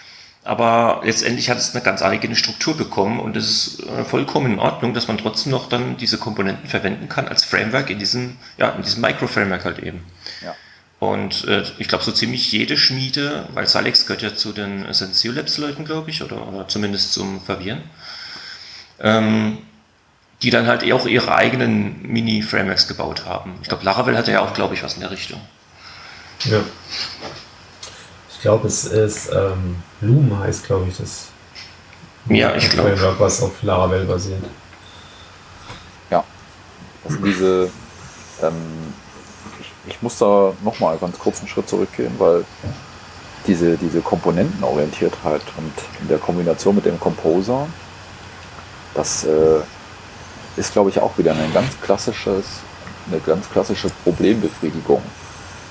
Aber letztendlich hat es eine ganz eigene Struktur bekommen und es ist äh, vollkommen in Ordnung, dass man trotzdem noch dann diese Komponenten verwenden kann als Framework in diesem, ja, in diesem Micro-Framework halt eben. Ja. Und äh, ich glaube, so ziemlich jede Schmiede, weil Silex gehört ja zu den Essential Labs-Leuten, glaube ich, oder, oder zumindest zum Verwirren. Ähm, die dann halt auch ihre eigenen Mini-Frameworks gebaut haben. Ich glaube, Laravel hatte ja auch, glaube ich, was in der Richtung. Ja. Ich glaube, es ist ähm, Loom heißt, glaube ich, das. Ja, ich glaube. Framework, was auf Laravel basiert. Ja. Das sind diese. Ähm, ich, muss da nochmal ganz kurz einen Schritt zurückgehen, weil diese, diese Komponentenorientiertheit und in der Kombination mit dem Composer, das. Äh, ist, glaube ich, auch wieder ein ganz klassisches, eine ganz klassische Problembefriedigung.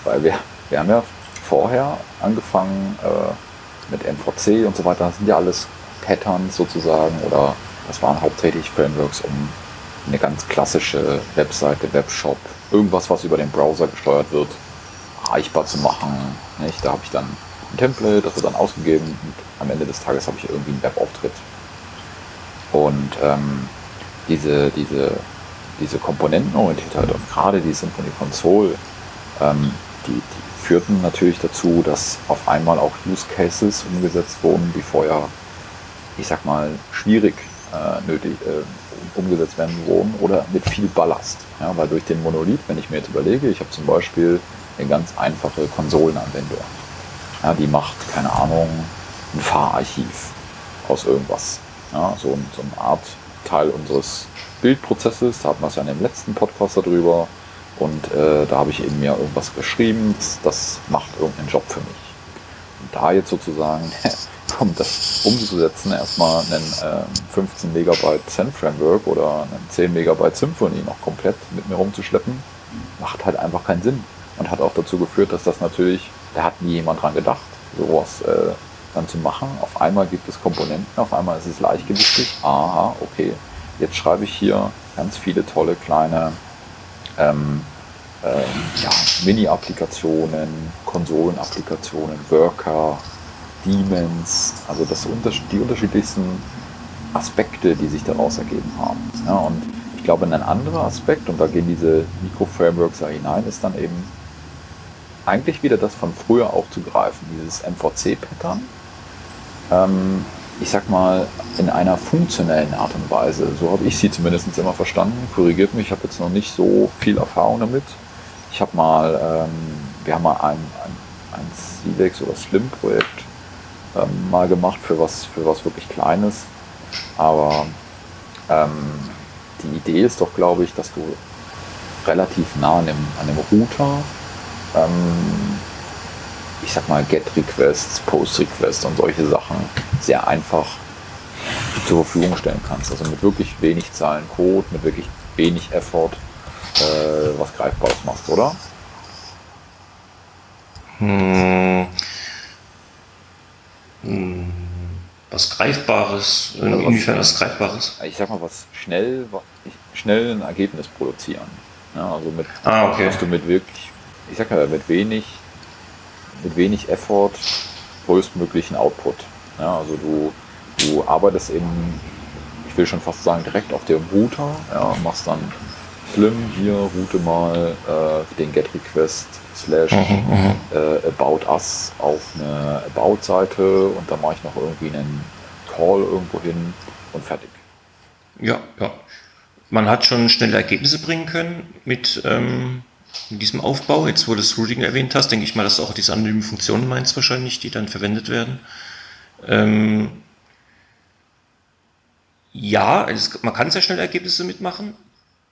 Weil wir, wir haben ja vorher angefangen äh, mit MVC und so weiter. Das sind ja alles Patterns sozusagen oder das waren hauptsächlich Frameworks, um eine ganz klassische Webseite, Webshop, irgendwas, was über den Browser gesteuert wird, erreichbar zu machen. Nicht? Da habe ich dann ein Template, das wird dann ausgegeben und am Ende des Tages habe ich irgendwie einen Webauftritt. Und ähm, diese, diese, diese Komponentenorientiertheit und gerade die Symphony Console, ähm, die, die führten natürlich dazu, dass auf einmal auch Use Cases umgesetzt wurden, die vorher, ich sag mal, schwierig äh, nötig äh, umgesetzt werden wurden oder mit viel Ballast. Ja, weil durch den Monolith, wenn ich mir jetzt überlege, ich habe zum Beispiel eine ganz einfache Konsolenanwendung. Ja, die macht, keine Ahnung, ein Fahrarchiv aus irgendwas. Ja, so, so eine Art Teil unseres Bildprozesses. Da hatten wir es ja in dem letzten Podcast darüber. Und äh, da habe ich eben mir irgendwas geschrieben, das, das macht irgendeinen Job für mich. Und da jetzt sozusagen, um das umzusetzen, erstmal einen äh, 15 Megabyte Zen Framework oder einen 10 Megabyte Symphony noch komplett mit mir rumzuschleppen, macht halt einfach keinen Sinn. Und hat auch dazu geführt, dass das natürlich, da hat nie jemand dran gedacht, sowas äh, dann zu machen. Auf einmal gibt es Komponenten, auf einmal ist es leichtgewichtig. Aha, okay. Jetzt schreibe ich hier ganz viele tolle kleine ähm, ähm, ja, Mini-Applikationen, Konsolen-Applikationen, Worker, Demons, also das, die unterschiedlichsten Aspekte, die sich daraus ergeben haben. Ja, und ich glaube, ein anderer Aspekt, und da gehen diese Mikro-Frameworks ja hinein, ist dann eben eigentlich wieder das von früher aufzugreifen, dieses MVC-Pattern. Ähm, ich sag mal, in einer funktionellen Art und Weise. So habe ich sie zumindest immer verstanden. Korrigiert mich, ich habe jetzt noch nicht so viel Erfahrung damit. Ich habe mal, ähm, wir haben mal ein, ein, ein Silex oder Slim-Projekt ähm, mal gemacht für was, für was wirklich Kleines. Aber ähm, die Idee ist doch, glaube ich, dass du relativ nah an dem, an dem Router, ähm, ich sag mal, Get-Requests, Post-Requests und solche Sachen sehr einfach zur Verfügung stellen kannst. Also mit wirklich wenig Zahlen Code, mit wirklich wenig Effort äh, was Greifbares machst, oder? Hm. Was Greifbares? Also Inwiefern was Greifbares? Ich sag mal, was schnell, schnell ein Ergebnis produzieren. Ja, also mit, ah, okay. du mit wirklich, ich sag mal, mit wenig, mit wenig Effort größtmöglichen Output. Ja, also du, du arbeitest eben, ich will schon fast sagen, direkt auf dem Router, ja, machst dann Slim, hier route mal äh, den GET-Request slash mhm, mhm. äh, About Us auf eine About-Seite und dann mache ich noch irgendwie einen Call irgendwo hin und fertig. Ja, ja. Man hat schon schnelle Ergebnisse bringen können mit, ähm, mit diesem Aufbau. Jetzt, wo du das Routing erwähnt hast, denke ich mal, dass du auch diese anonymen Funktionen meinst wahrscheinlich, die dann verwendet werden. Ähm, ja, es, man kann sehr schnell Ergebnisse mitmachen.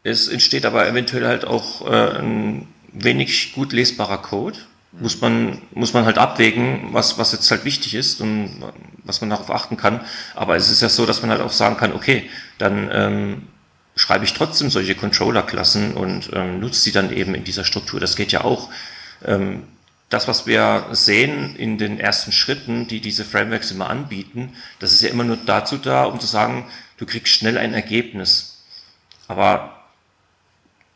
Es entsteht aber eventuell halt auch äh, ein wenig gut lesbarer Code. Muss man, muss man halt abwägen, was, was jetzt halt wichtig ist und was man darauf achten kann. Aber es ist ja so, dass man halt auch sagen kann, okay, dann ähm, schreibe ich trotzdem solche Controller-Klassen und ähm, nutze sie dann eben in dieser Struktur. Das geht ja auch. Ähm, das, was wir sehen in den ersten Schritten, die diese Frameworks immer anbieten, das ist ja immer nur dazu da, um zu sagen, du kriegst schnell ein Ergebnis. Aber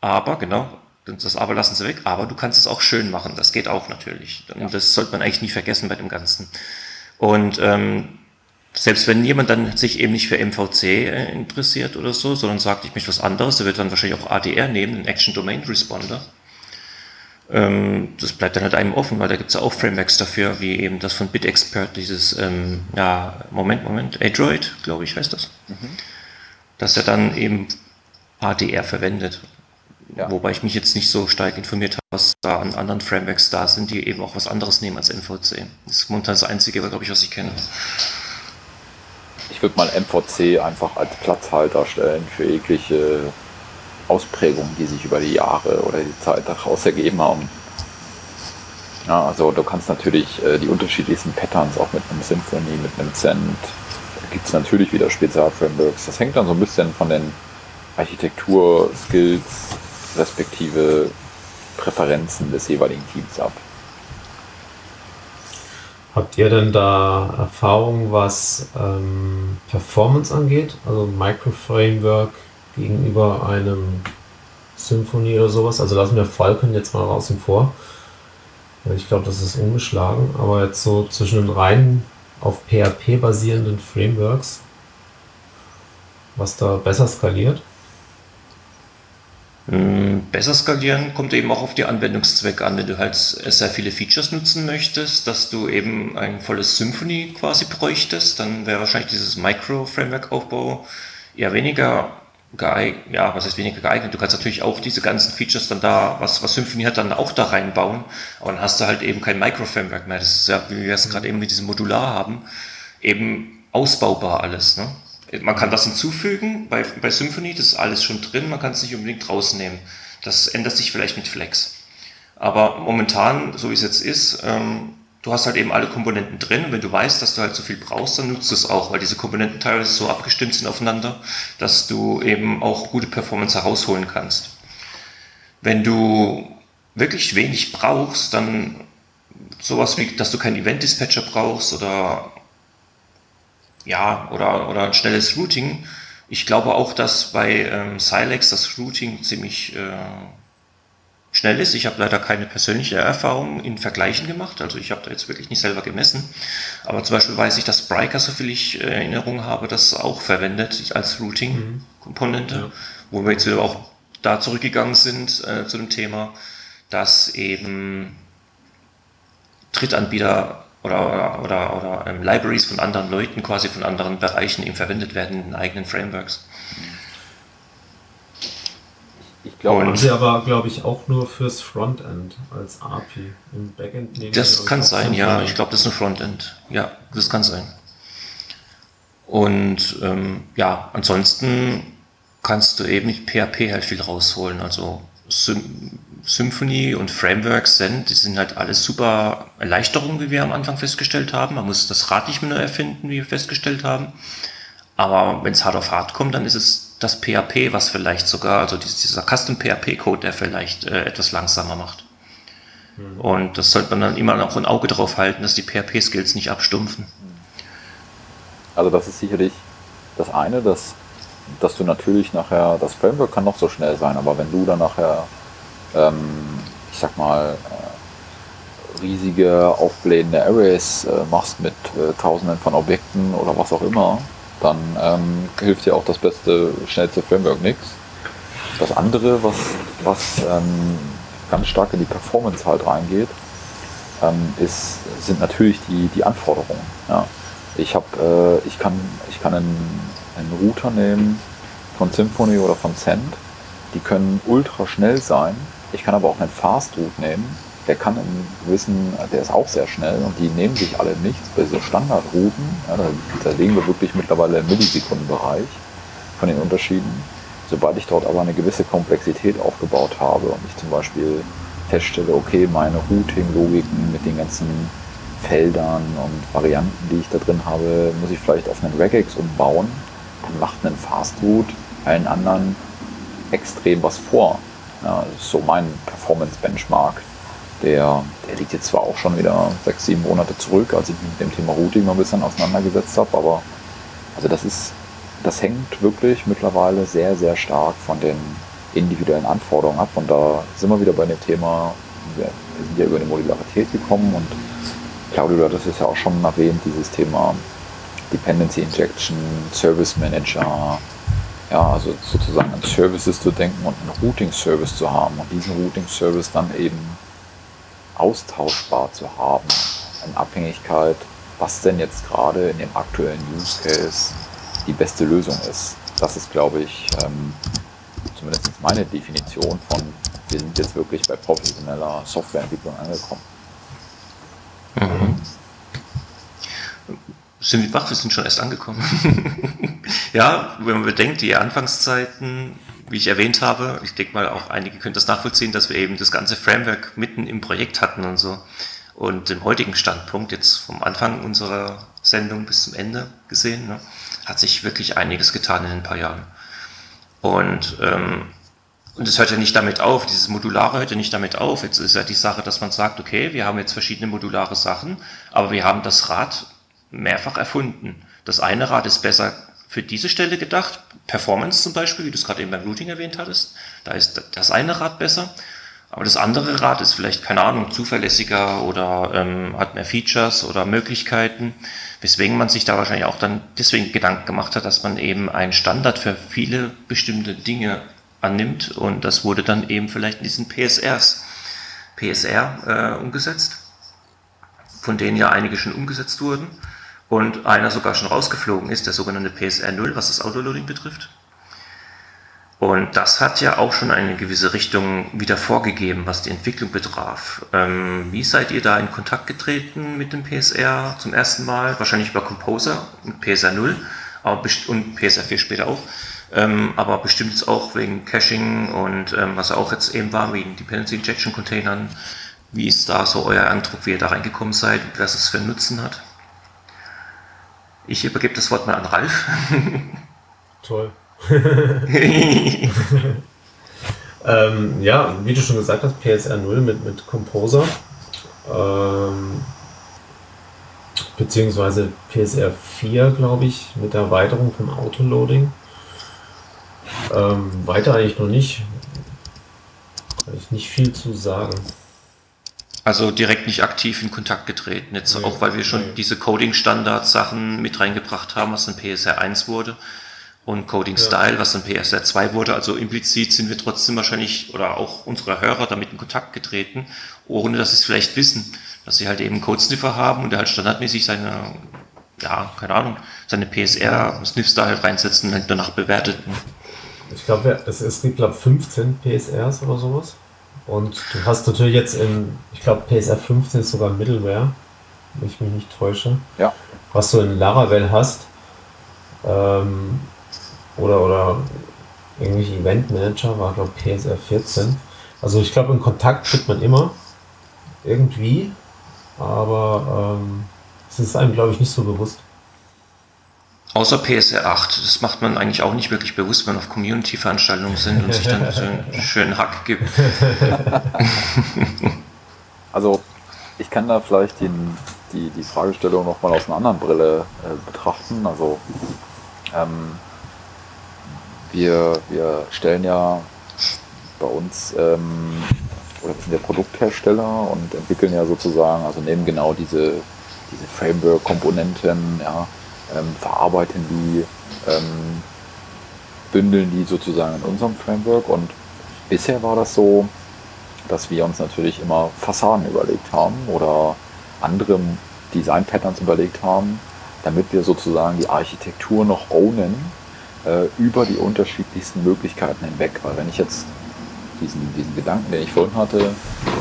aber, genau, das Aber lassen sie weg, aber du kannst es auch schön machen. Das geht auch natürlich. Und das sollte man eigentlich nie vergessen bei dem Ganzen. Und ähm, selbst wenn jemand dann sich eben nicht für MVC äh, interessiert oder so, sondern sagt, ich möchte was anderes, der wird dann wahrscheinlich auch ADR nehmen, einen Action Domain Responder. Ähm, das bleibt dann halt einem offen, weil da gibt es ja auch Frameworks dafür, wie eben das von BitExpert, dieses, ähm, ja, Moment, Moment, Android, glaube ich, heißt das. Mhm. Dass er dann eben ADR verwendet. Ja. Wobei ich mich jetzt nicht so stark informiert habe, was da an anderen Frameworks da sind, die eben auch was anderes nehmen als MVC. Das ist momentan das Einzige, glaube ich, was ich kenne. Ich würde mal MVC einfach als Platzhalter stellen für jegliche Ausprägungen, die sich über die Jahre oder die Zeit daraus ergeben haben. Ja, also du kannst natürlich äh, die unterschiedlichsten Patterns auch mit einem Symphony, mit einem Cent, da gibt es natürlich wieder Spezialframeworks. Das hängt dann so ein bisschen von den Architektur-Skills respektive Präferenzen des jeweiligen Teams ab. Habt ihr denn da Erfahrung, was ähm, Performance angeht? Also Microframework gegenüber einem Symphony oder sowas? Also lassen wir Falcon jetzt mal außen vor. Ich glaube, das ist ungeschlagen, aber jetzt so zwischen den rein auf PHP basierenden Frameworks, was da besser skaliert. Hm, besser skalieren kommt eben auch auf die Anwendungszwecke an. Wenn du halt sehr viele Features nutzen möchtest, dass du eben ein volles Symphony quasi bräuchtest, dann wäre wahrscheinlich dieses Micro-Framework-Aufbau eher weniger geeignet, ja, was heißt weniger geeignet? Du kannst natürlich auch diese ganzen Features dann da, was, was Symfony hat, dann auch da reinbauen, aber dann hast du halt eben kein Micro-Framework mehr. Das ist ja, wie wir es gerade eben mit diesem Modular haben, eben ausbaubar alles. Ne? Man kann das hinzufügen bei, bei Symfony, das ist alles schon drin, man kann es nicht unbedingt rausnehmen. Das ändert sich vielleicht mit Flex. Aber momentan, so wie es jetzt ist, ähm, du hast halt eben alle Komponenten drin und wenn du weißt, dass du halt so viel brauchst, dann nutzt du es auch, weil diese Komponenten teilweise so abgestimmt sind aufeinander, dass du eben auch gute Performance herausholen kannst. Wenn du wirklich wenig brauchst, dann sowas wie, dass du keinen Event-Dispatcher brauchst oder ja, oder, oder ein schnelles Routing. Ich glaube auch, dass bei ähm, Silex das Routing ziemlich äh, schnell ist. Ich habe leider keine persönliche Erfahrung in Vergleichen gemacht, also ich habe da jetzt wirklich nicht selber gemessen. Aber zum Beispiel weiß ich, dass Spryker, soviel ich äh, Erinnerung habe, das auch verwendet als Routing-Komponente, ja. wo wir jetzt wieder auch da zurückgegangen sind äh, zu dem Thema, dass eben Drittanbieter oder, oder, oder, ähm, Libraries von anderen Leuten, quasi von anderen Bereichen eben verwendet werden in eigenen Frameworks. Ich glaube, und sie aber, glaube ich, auch nur fürs Frontend als API. Im Backend nehmen Das kann sein, ja. Ich glaube, das ist ein Frontend. Ja, das kann sein. Und ähm, ja, ansonsten kannst du eben mit PHP halt viel rausholen. Also Sym Symphony und Frameworks sind, die sind halt alles super Erleichterungen, wie wir am Anfang festgestellt haben. Man muss das Rad nicht mehr erfinden, wie wir festgestellt haben. Aber wenn es hart auf hart kommt, dann ist es das PHP, was vielleicht sogar, also dieser Custom PHP-Code, der vielleicht äh, etwas langsamer macht. Mhm. Und das sollte man dann immer noch ein Auge drauf halten, dass die PHP-Skills nicht abstumpfen. Also das ist sicherlich das eine, dass, dass du natürlich nachher, das Framework kann noch so schnell sein, aber wenn du dann nachher, ähm, ich sag mal, äh, riesige aufblähende Arrays äh, machst mit äh, tausenden von Objekten oder was auch immer, dann ähm, hilft dir auch das beste, schnellste Framework nichts. Das andere, was, was ähm, ganz stark in die Performance halt reingeht, ähm, ist, sind natürlich die, die Anforderungen. Ja. Ich, hab, äh, ich kann, ich kann einen, einen Router nehmen von Symfony oder von Cent. Die können ultra schnell sein. Ich kann aber auch einen Fast Route nehmen der kann im gewissen, der ist auch sehr schnell und die nehmen sich alle nichts bei so Standardrouten. Ja, da, da liegen wir wirklich mittlerweile im Millisekundenbereich von den Unterschieden. Sobald ich dort aber eine gewisse Komplexität aufgebaut habe und ich zum Beispiel feststelle, okay, meine Routing-Logiken mit den ganzen Feldern und Varianten, die ich da drin habe, muss ich vielleicht auf einen Regex umbauen, dann macht ein Fast-Route allen anderen extrem was vor. Ja, das ist so mein Performance-Benchmark der, der liegt jetzt zwar auch schon wieder sechs, sieben Monate zurück, als ich mich mit dem Thema Routing mal ein bisschen auseinandergesetzt habe, aber also das ist, das hängt wirklich mittlerweile sehr, sehr stark von den individuellen Anforderungen ab. Und da sind wir wieder bei dem Thema, wir, sind ja über die Modularität gekommen und Claudio, du hattest es ja auch schon erwähnt, dieses Thema Dependency Injection, Service Manager, ja, also sozusagen an Services zu denken und einen Routing-Service zu haben und diesen Routing-Service dann eben austauschbar zu haben, in Abhängigkeit, was denn jetzt gerade in dem aktuellen Use Case die beste Lösung ist. Das ist, glaube ich, ähm, zumindest meine Definition von, wir sind jetzt wirklich bei professioneller Softwareentwicklung angekommen. Mhm. Sind wir wach? Wir sind schon erst angekommen. ja, wenn man bedenkt, die Anfangszeiten wie ich erwähnt habe, ich denke mal auch einige können das nachvollziehen, dass wir eben das ganze Framework mitten im Projekt hatten und so. Und im heutigen Standpunkt, jetzt vom Anfang unserer Sendung bis zum Ende gesehen, ne, hat sich wirklich einiges getan in ein paar Jahren. Und ähm, und es hört ja nicht damit auf, dieses Modulare hört ja nicht damit auf. Jetzt ist ja die Sache, dass man sagt, okay, wir haben jetzt verschiedene modulare Sachen, aber wir haben das Rad mehrfach erfunden. Das eine Rad ist besser für diese Stelle gedacht. Performance zum Beispiel, wie du es gerade eben beim Routing erwähnt hattest. Da ist das eine Rad besser. Aber das andere Rad ist vielleicht, keine Ahnung, zuverlässiger oder ähm, hat mehr Features oder Möglichkeiten, weswegen man sich da wahrscheinlich auch dann deswegen Gedanken gemacht hat, dass man eben einen Standard für viele bestimmte Dinge annimmt und das wurde dann eben vielleicht in diesen PSRs, PSR äh, umgesetzt, von denen ja einige schon umgesetzt wurden und einer sogar schon rausgeflogen ist, der sogenannte PSR 0, was das Autoloading betrifft. Und das hat ja auch schon eine gewisse Richtung wieder vorgegeben, was die Entwicklung betraf. Ähm, wie seid ihr da in Kontakt getreten mit dem PSR zum ersten Mal? Wahrscheinlich über Composer und PSR 0 aber und PSR 4 später auch. Ähm, aber bestimmt auch wegen Caching und ähm, was auch jetzt eben war, wegen Dependency Injection Containern. Wie ist da so euer Eindruck, wie ihr da reingekommen seid, was es für einen Nutzen hat? Ich übergebe das Wort mal an Ralf. Toll. ähm, ja, wie du schon gesagt hast, PSR 0 mit, mit Composer. Ähm, beziehungsweise PSR 4, glaube ich, mit der Erweiterung vom Autoloading. Ähm, weiter eigentlich noch nicht. Kann ich nicht viel zu sagen. Also direkt nicht aktiv in Kontakt getreten, jetzt nee, auch weil wir schon nee. diese Coding-Standard-Sachen mit reingebracht haben, was in PSR 1 wurde und Coding Style, ja. was dann PSR 2 wurde. Also implizit sind wir trotzdem wahrscheinlich oder auch unsere Hörer damit in Kontakt getreten, ohne dass sie es vielleicht wissen, dass sie halt eben Code-Sniffer haben und der halt standardmäßig seine, ja, keine Ahnung, seine PSR-Sniffs da halt reinsetzen und halt danach bewertet. Ich glaube, es, es gibt, glaube 15 PSRs oder sowas. Und du hast natürlich jetzt in, ich glaube, PSR 15 ist sogar Middleware, wenn ich mich nicht täusche. Ja. Was du in Laravel hast. Ähm, oder, oder irgendwelche Event Manager war, glaube ich, PSR 14. Also ich glaube, in Kontakt tritt man immer irgendwie, aber ähm, es ist einem, glaube ich, nicht so bewusst. Außer PSR 8, das macht man eigentlich auch nicht wirklich bewusst, wenn man auf Community-Veranstaltungen sind und sich dann so einen schönen Hack gibt. also ich kann da vielleicht den, die, die Fragestellung nochmal aus einer anderen Brille äh, betrachten. Also ähm, wir, wir stellen ja bei uns, ähm, oder wir sind ja Produkthersteller und entwickeln ja sozusagen, also nehmen genau diese, diese Framework-Komponenten, ja, ähm, verarbeiten die, ähm, bündeln die sozusagen in unserem Framework und bisher war das so, dass wir uns natürlich immer Fassaden überlegt haben oder andere Design-Patterns überlegt haben, damit wir sozusagen die Architektur noch ownen äh, über die unterschiedlichsten Möglichkeiten hinweg. Weil wenn ich jetzt diesen, diesen Gedanken, den ich vorhin hatte,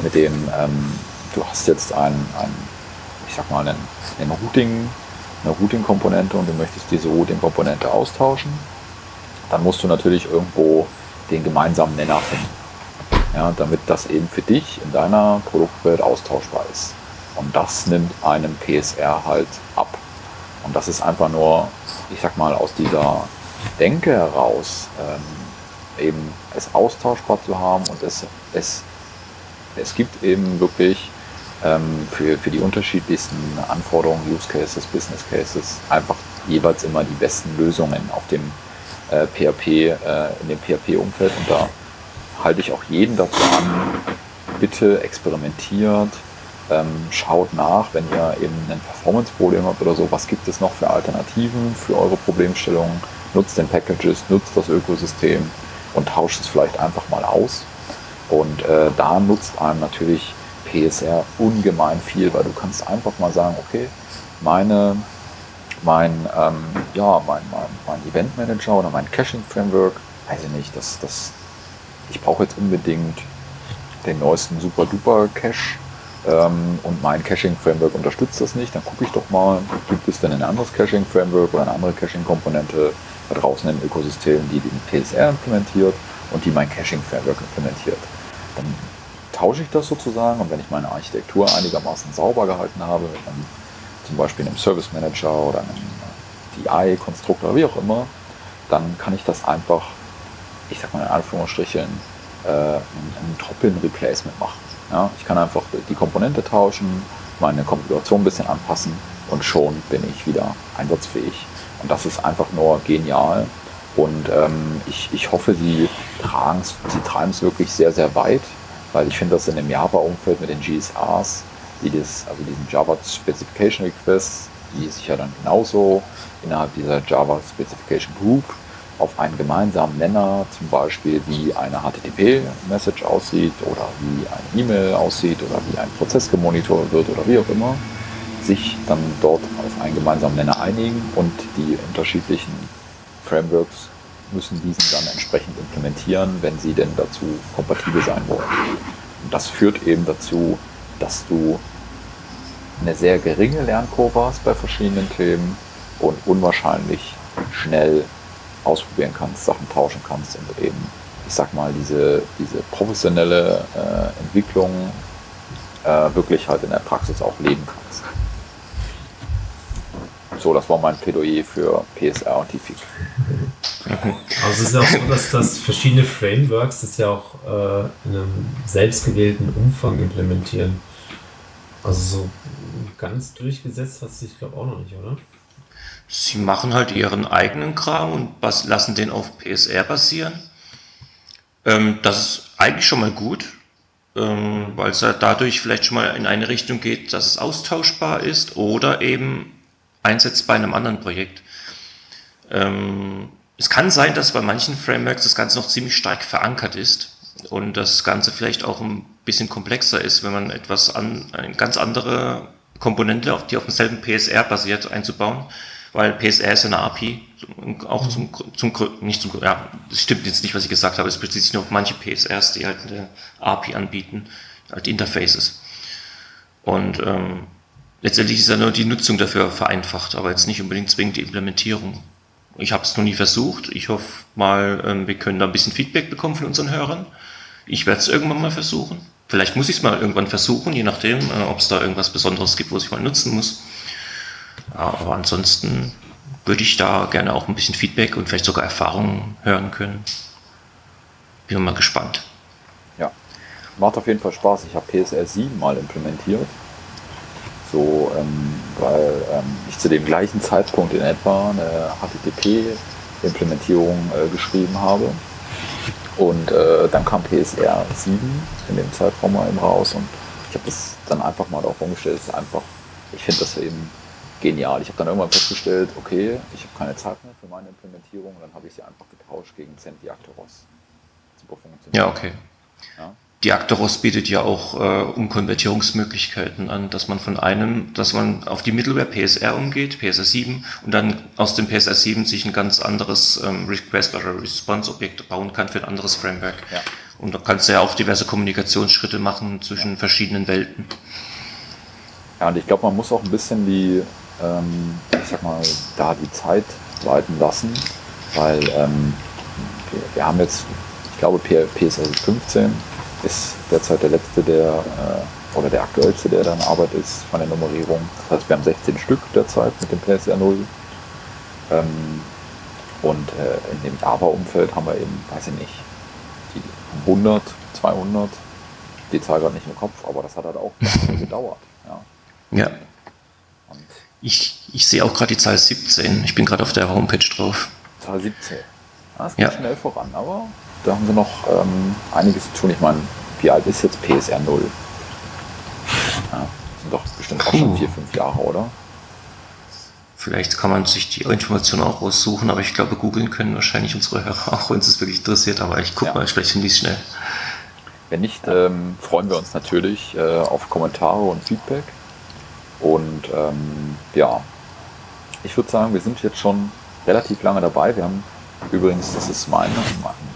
mit dem, ähm, du hast jetzt ein, ein ich sag mal, ein, ein Routing, eine Routing-Komponente und du möchtest diese Routing-Komponente austauschen, dann musst du natürlich irgendwo den gemeinsamen Nenner finden. Ja, damit das eben für dich in deiner Produktwelt austauschbar ist. Und das nimmt einem PSR halt ab. Und das ist einfach nur, ich sag mal, aus dieser Denke heraus, ähm, eben es austauschbar zu haben und es, es, es gibt eben wirklich für, für die unterschiedlichsten Anforderungen, Use Cases, Business Cases einfach jeweils immer die besten Lösungen auf dem äh, PHP, äh, in dem PHP-Umfeld und da halte ich auch jeden dazu an, bitte experimentiert, ähm, schaut nach, wenn ihr eben ein Performance-Problem habt oder so, was gibt es noch für Alternativen für eure Problemstellungen nutzt den Packages, nutzt das Ökosystem und tauscht es vielleicht einfach mal aus. Und äh, da nutzt einem natürlich PSR ungemein viel, weil du kannst einfach mal sagen, okay, meine, mein, ähm, ja, mein, mein, mein Event Manager oder mein Caching Framework, weiß ich nicht, das, das, ich brauche jetzt unbedingt den neuesten Super Duper Cache ähm, und mein Caching Framework unterstützt das nicht, dann gucke ich doch mal, gibt es denn ein anderes Caching Framework oder eine andere Caching Komponente, da draußen im Ökosystem, die den PSR implementiert und die mein Caching-Framework implementiert. Dann tausche ich das sozusagen und wenn ich meine Architektur einigermaßen sauber gehalten habe, mit einem, zum Beispiel einem Service Manager oder einem DI-Konstruktor, wie auch immer, dann kann ich das einfach, ich sag mal in Anführungsstrichen, äh, ein Drop-in-Replacement machen. Ja, ich kann einfach die Komponente tauschen, meine Konfiguration ein bisschen anpassen und schon bin ich wieder einsatzfähig. Und das ist einfach nur genial. Und ähm, ich, ich hoffe, sie, sie treiben es wirklich sehr, sehr weit. Weil ich finde, dass in dem Java-Umfeld mit den GSRs, die das, also diesen Java Specification Requests, die sich ja dann genauso innerhalb dieser Java Specification Group auf einen gemeinsamen Nenner, zum Beispiel wie eine HTTP-Message aussieht oder wie eine E-Mail aussieht oder wie ein Prozess gemonitort wird oder wie auch immer, sich dann dort auf einen gemeinsamen Nenner einigen und die unterschiedlichen Frameworks müssen diesen dann entsprechend implementieren, wenn sie denn dazu kompatibel sein wollen. Und das führt eben dazu, dass du eine sehr geringe Lernkurve hast bei verschiedenen Themen und unwahrscheinlich schnell ausprobieren kannst, Sachen tauschen kannst und eben, ich sag mal, diese, diese professionelle äh, Entwicklung äh, wirklich halt in der Praxis auch leben kannst. So, das war mein Plädoyer für PSR und die FIG. Also es ist ja auch so, dass, dass verschiedene Frameworks das ja auch äh, in einem selbstgewählten Umfang implementieren. Also so ganz durchgesetzt hat sich, glaube ich, auch noch nicht, oder? Sie machen halt ihren eigenen Kram und bas lassen den auf PSR basieren. Ähm, das ist eigentlich schon mal gut, ähm, weil es ja dadurch vielleicht schon mal in eine Richtung geht, dass es austauschbar ist oder eben einsetzt bei einem anderen Projekt. Ähm, es kann sein, dass bei manchen Frameworks das Ganze noch ziemlich stark verankert ist und das Ganze vielleicht auch ein bisschen komplexer ist, wenn man etwas an, eine ganz andere Komponente, die auf demselben PSR basiert, einzubauen weil PSR ist eine API, auch zum, zum, nicht zum, ja, das stimmt jetzt nicht, was ich gesagt habe, es bezieht sich nur auf manche PSRs, die halt eine API anbieten, halt Interfaces. Und ähm, letztendlich ist ja nur die Nutzung dafür vereinfacht, aber jetzt nicht unbedingt zwingend die Implementierung. Ich habe es noch nie versucht. Ich hoffe mal, ähm, wir können da ein bisschen Feedback bekommen von unseren Hörern. Ich werde es irgendwann mal versuchen. Vielleicht muss ich es mal irgendwann versuchen, je nachdem, äh, ob es da irgendwas Besonderes gibt, wo ich mal nutzen muss. Aber ansonsten würde ich da gerne auch ein bisschen Feedback und vielleicht sogar Erfahrungen hören können. Bin mal gespannt. Ja, macht auf jeden Fall Spaß. Ich habe PSL 7 mal implementiert. So, ähm, weil ähm, ich zu dem gleichen Zeitpunkt in etwa eine HTTP-Implementierung äh, geschrieben habe. Und äh, dann kam PSR 7 in dem Zeitraum mal eben raus und ich habe das dann einfach mal darauf umgestellt. Es ist einfach, ich finde das eben genial. Ich habe dann irgendwann festgestellt, okay, ich habe keine Zeit mehr für meine Implementierung. Und dann habe ich sie einfach getauscht gegen Centiactoros. Super funktioniert. Ja, okay. Ja. Die Actoros bietet ja auch äh, Umkonvertierungsmöglichkeiten an, dass man von einem, dass man auf die Middleware PSR umgeht, PSR 7, und dann aus dem PSR 7 sich ein ganz anderes ähm, Request oder Response-Objekt bauen kann für ein anderes Framework. Ja. Und da kannst du ja auch diverse Kommunikationsschritte machen zwischen ja. verschiedenen Welten. Ja, und ich glaube, man muss auch ein bisschen die ähm, ich sag mal, da die Zeit walten lassen, weil ähm, wir, wir, haben jetzt, ich glaube, PSL 15 ist derzeit der letzte, der äh, oder der aktuellste, der dann Arbeit ist von der Nummerierung. Das heißt, wir haben 16 Stück derzeit mit dem PSR 0. Ähm, und äh, in dem Java-Umfeld haben wir eben, weiß ich nicht, die 100, 200, die Zahl gerade nicht im Kopf, aber das hat halt auch gedauert. Ja. ja. Ich, ich sehe auch gerade die Zahl 17. Ich bin gerade auf der Homepage drauf. Zahl 17. Das geht ja. schnell voran, aber da haben wir noch ähm, einiges zu tun. Ich meine, wie alt ist jetzt PSR 0? Ja, sind doch bestimmt auch schon vier, fünf Jahre, oder? Vielleicht kann man sich die Information auch raussuchen, aber ich glaube, googeln können wahrscheinlich unsere Hörer auch, wenn es wirklich interessiert. Aber ich gucke ja. mal, vielleicht finde ich es schnell. Wenn nicht, ähm, freuen wir uns natürlich äh, auf Kommentare und Feedback. Und ähm, ja, ich würde sagen, wir sind jetzt schon relativ lange dabei. Wir haben übrigens, das ist mein,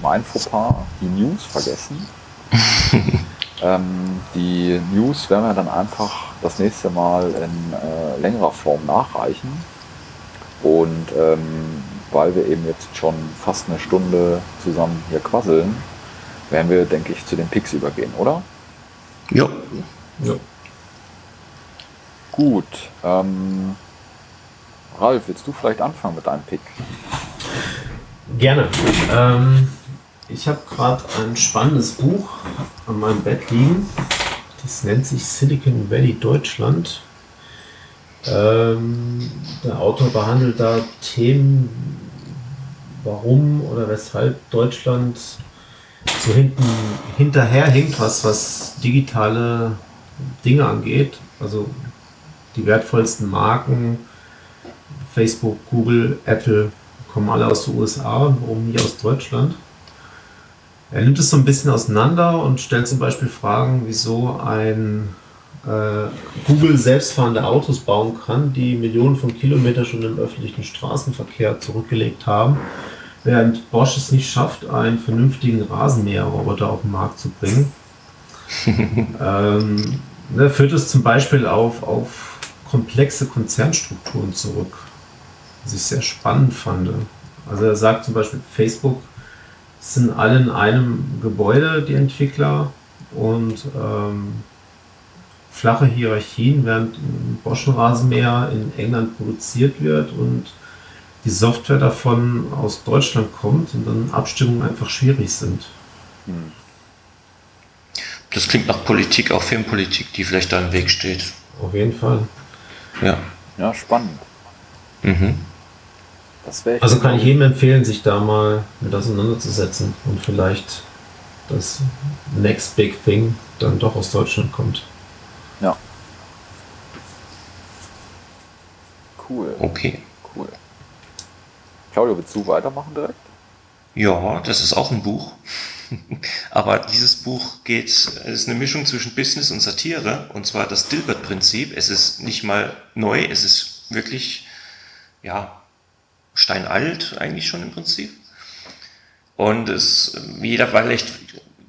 mein Fauxpas, die News vergessen. ähm, die News werden wir dann einfach das nächste Mal in äh, längerer Form nachreichen. Und ähm, weil wir eben jetzt schon fast eine Stunde zusammen hier quasseln, werden wir, denke ich, zu den Picks übergehen, oder? Ja. ja. Gut. Ähm, Ralf, willst du vielleicht anfangen mit deinem Pick? Gerne. Ähm, ich habe gerade ein spannendes Buch an meinem Bett liegen. Das nennt sich Silicon Valley Deutschland. Ähm, der Autor behandelt da Themen, warum oder weshalb Deutschland so hinten hinterherhinkt, was, was digitale Dinge angeht. Also die wertvollsten Marken, Facebook, Google, Apple, kommen alle aus den USA, warum nie aus Deutschland? Er nimmt es so ein bisschen auseinander und stellt zum Beispiel Fragen, wieso ein äh, Google selbstfahrende Autos bauen kann, die Millionen von Kilometern schon im öffentlichen Straßenverkehr zurückgelegt haben, während Bosch es nicht schafft, einen vernünftigen Rasenmäherroboter auf den Markt zu bringen. ähm, ne, führt es zum Beispiel auf, auf komplexe Konzernstrukturen zurück, was ich sehr spannend fand. Also er sagt zum Beispiel, Facebook sind alle in einem Gebäude, die Entwickler, und ähm, flache Hierarchien, während ein Bosch-Rasenmäher in England produziert wird und die Software davon aus Deutschland kommt und dann Abstimmungen einfach schwierig sind. Hm. Das klingt nach Politik, auch Filmpolitik, die vielleicht da im Weg steht. Auf jeden Fall. Ja. Ja, spannend. Mhm. Also kann ich jedem empfehlen, sich da mal mit auseinanderzusetzen und vielleicht das Next Big Thing dann doch aus Deutschland kommt. Ja. Cool. Okay. Cool. Claudio, willst du weitermachen direkt? Ja, das ist auch ein Buch. Aber dieses Buch geht, es ist eine Mischung zwischen Business und Satire, und zwar das Dilbert-Prinzip. Es ist nicht mal neu, es ist wirklich, ja, steinalt eigentlich schon im Prinzip. Und es, wie jeder vielleicht,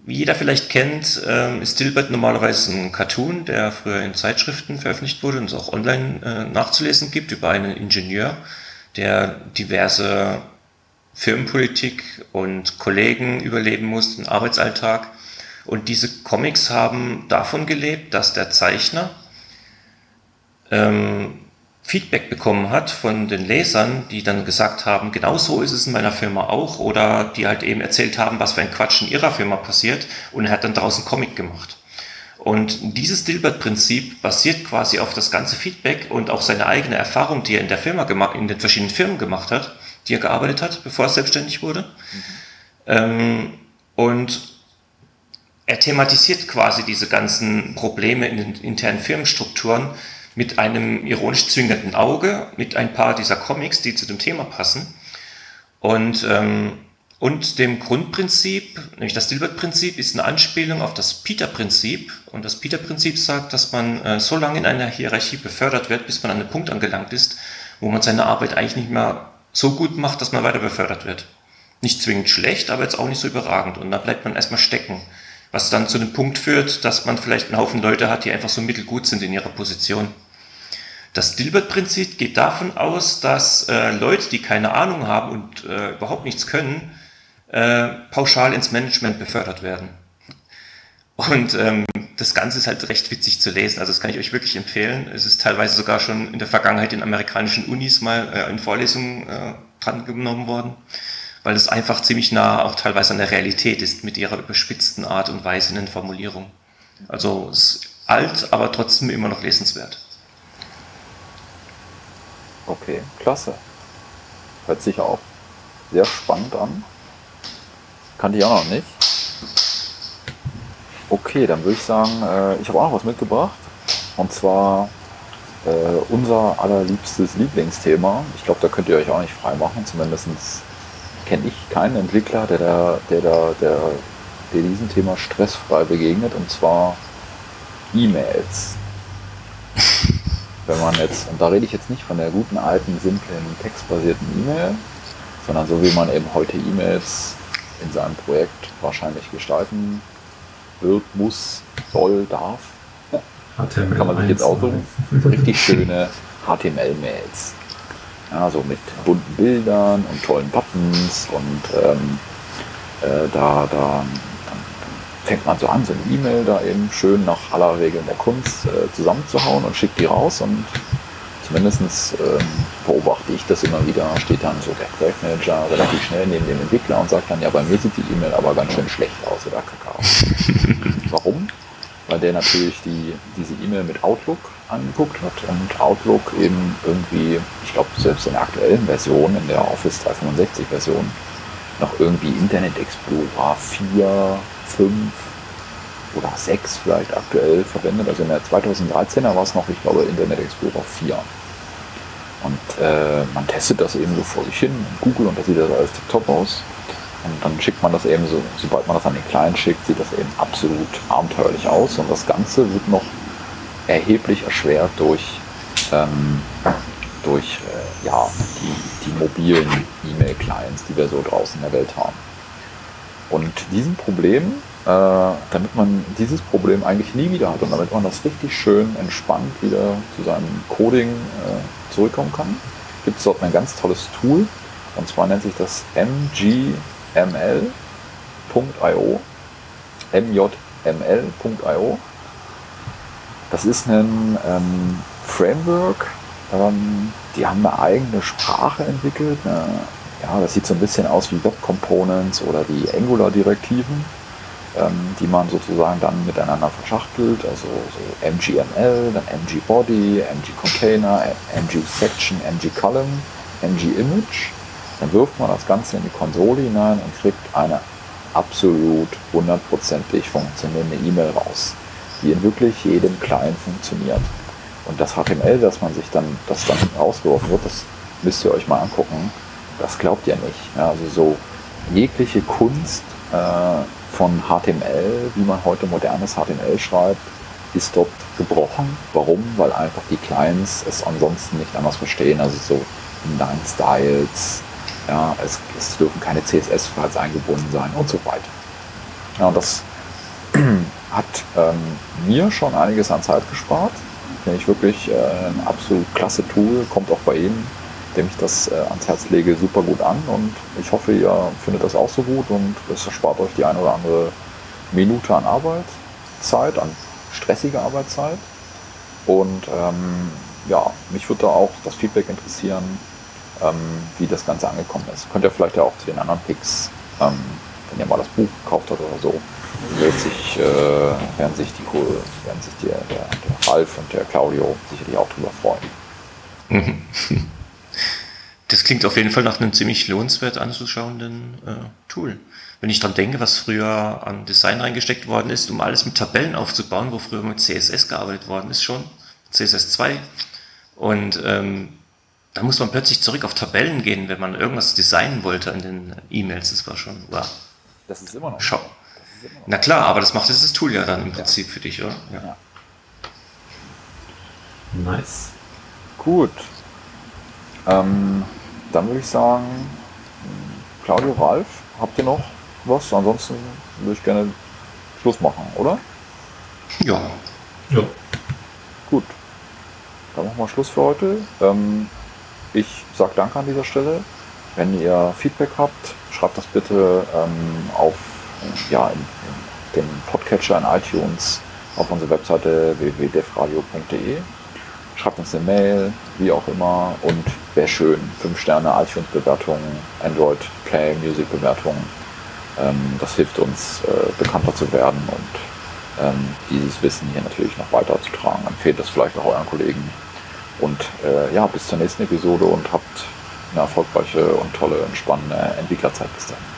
wie jeder vielleicht kennt, ähm, ist Dilbert normalerweise ein Cartoon, der früher in Zeitschriften veröffentlicht wurde und es auch online äh, nachzulesen gibt über einen Ingenieur, der diverse Firmenpolitik und Kollegen überleben mussten, Arbeitsalltag. Und diese Comics haben davon gelebt, dass der Zeichner ähm, Feedback bekommen hat von den Lesern, die dann gesagt haben, genau so ist es in meiner Firma auch, oder die halt eben erzählt haben, was für ein Quatsch in ihrer Firma passiert, und er hat dann draußen Comic gemacht. Und dieses Dilbert-Prinzip basiert quasi auf das ganze Feedback und auch seine eigene Erfahrung, die er in der Firma gemacht, in den verschiedenen Firmen gemacht hat die er gearbeitet hat, bevor er selbstständig wurde. Mhm. Ähm, und er thematisiert quasi diese ganzen Probleme in den internen Firmenstrukturen mit einem ironisch zwingenden Auge, mit ein paar dieser Comics, die zu dem Thema passen. Und, ähm, und dem Grundprinzip, nämlich das Dilbert-Prinzip, ist eine Anspielung auf das Peter-Prinzip. Und das Peter-Prinzip sagt, dass man äh, so lange in einer Hierarchie befördert wird, bis man an einen Punkt angelangt ist, wo man seine Arbeit eigentlich nicht mehr so gut macht, dass man weiter befördert wird. Nicht zwingend schlecht, aber jetzt auch nicht so überragend. Und da bleibt man erstmal stecken. Was dann zu dem Punkt führt, dass man vielleicht einen Haufen Leute hat, die einfach so mittelgut sind in ihrer Position. Das Dilbert-Prinzip geht davon aus, dass äh, Leute, die keine Ahnung haben und äh, überhaupt nichts können, äh, pauschal ins Management befördert werden. Und ähm, das Ganze ist halt recht witzig zu lesen. Also das kann ich euch wirklich empfehlen. Es ist teilweise sogar schon in der Vergangenheit in amerikanischen Unis mal äh, in Vorlesungen äh, dran genommen worden, weil es einfach ziemlich nah auch teilweise an der Realität ist mit ihrer überspitzten Art und Weise in den Formulierungen. Also es ist alt, aber trotzdem immer noch lesenswert. Okay, klasse. Hört sich auch sehr spannend an. Kannte ich auch noch nicht. Okay, dann würde ich sagen, äh, ich habe auch noch was mitgebracht. Und zwar äh, unser allerliebstes Lieblingsthema. Ich glaube, da könnt ihr euch auch nicht frei machen. Zumindest kenne ich keinen Entwickler, der, da, der, da, der, der diesem Thema stressfrei begegnet. Und zwar E-Mails. Wenn man jetzt, und da rede ich jetzt nicht von der guten alten, simplen, textbasierten E-Mail, sondern so wie man eben heute E-Mails in seinem Projekt wahrscheinlich gestalten wird, muss, soll, darf. HTML Kann man sich jetzt aussuchen. Richtig schöne HTML-Mails. Ja, so mit bunten Bildern und tollen Buttons und ähm, äh, da, da fängt man so an, so eine E-Mail da eben schön nach aller Regeln der Kunst äh, zusammenzuhauen und schickt die raus und zumindest ähm, beobachte ich das immer wieder, steht dann so der Projektmanager relativ schnell neben dem Entwickler und sagt dann, ja, bei mir sieht die E-Mail aber ganz schön schlecht aus oder Kakao. Warum? Weil der natürlich die, diese E-Mail mit Outlook angeguckt hat und Outlook eben irgendwie, ich glaube selbst in der aktuellen Version, in der Office 365 Version, noch irgendwie Internet Explorer 4, 5 oder 6 vielleicht aktuell verwendet. Also in der 2013er war es noch, ich glaube, Internet Explorer 4. Und äh, man testet das eben so vor sich hin in Google und da sieht das alles top aus. Und dann schickt man das eben so, sobald man das an den Client schickt, sieht das eben absolut abenteuerlich aus. Und das Ganze wird noch erheblich erschwert durch, ähm, durch äh, ja, die, die mobilen E-Mail-Clients, die wir so draußen in der Welt haben. Und diesem Problem, äh, damit man dieses Problem eigentlich nie wieder hat und damit man das richtig schön entspannt wieder zu seinem Coding äh, zurückkommen kann, gibt es dort ein ganz tolles Tool. Und zwar nennt sich das MG mjml.io. mjml.io. Das ist ein ähm, Framework, ähm, die haben eine eigene Sprache entwickelt. Eine, ja, das sieht so ein bisschen aus wie Web Components oder die Angular-Direktiven, ähm, die man sozusagen dann miteinander verschachtelt. Also so MGML, dann MGBody, MGContainer, MGSection, MGColumn, MGImage dann wirft man das Ganze in die Konsole hinein und kriegt eine absolut hundertprozentig funktionierende E-Mail raus, die in wirklich jedem Client funktioniert. Und das HTML, das man sich dann, das dann rausgeworfen wird, das müsst ihr euch mal angucken. Das glaubt ihr nicht. Ja, also so jegliche Kunst äh, von HTML, wie man heute modernes HTML schreibt, ist dort gebrochen. Warum? Weil einfach die Clients es ansonsten nicht anders verstehen. Also so Inline Styles, ja, es, es dürfen keine CSS-Files eingebunden sein und so weiter. Ja, und das hat ähm, mir schon einiges an Zeit gespart. Finde ich wirklich äh, ein absolut klasse Tool, kommt auch bei Ihnen, dem ich das äh, ans Herz lege, super gut an und ich hoffe, ihr findet das auch so gut und es erspart euch die eine oder andere Minute an Arbeitszeit, an stressiger Arbeitszeit. Und ähm, ja, mich würde da auch das Feedback interessieren, ähm, wie das Ganze angekommen ist. Könnt ihr vielleicht ja auch zu den anderen Picks, ähm, wenn ihr mal das Buch gekauft habt oder so, wird sich, äh, werden sich, die, werden sich der, der, der Ralf und der Claudio sicherlich auch drüber freuen. Das klingt auf jeden Fall nach einem ziemlich lohnenswert anzuschauenden äh, Tool. Wenn ich dran denke, was früher an Design reingesteckt worden ist, um alles mit Tabellen aufzubauen, wo früher mit CSS gearbeitet worden ist schon, CSS 2. Und ähm, da muss man plötzlich zurück auf Tabellen gehen, wenn man irgendwas designen wollte an den E-Mails. Das war schon, wow. Das ist immer noch. Schau. Na klar, aber das macht dieses Tool ja dann im Prinzip ja. für dich, oder? Ja. ja. Nice. Gut. Ähm, dann würde ich sagen, Claudio, Ralf, habt ihr noch was? Ansonsten würde ich gerne Schluss machen, oder? Ja. Ja. Gut. Dann machen wir Schluss für heute. Ähm, ich sage Danke an dieser Stelle. Wenn ihr Feedback habt, schreibt das bitte ähm, auf ja, in, in dem Podcatcher in iTunes auf unsere Webseite www.defradio.de. Schreibt uns eine Mail, wie auch immer. Und wäre schön, 5 Sterne iTunes-Bewertungen, Android Play Music Bewertungen. Ähm, das hilft uns, äh, bekannter zu werden und ähm, dieses Wissen hier natürlich noch weiterzutragen. Empfehlt das vielleicht auch euren Kollegen. Und äh, ja, bis zur nächsten Episode und habt eine erfolgreiche und tolle, entspannende Entwicklerzeit bis dann.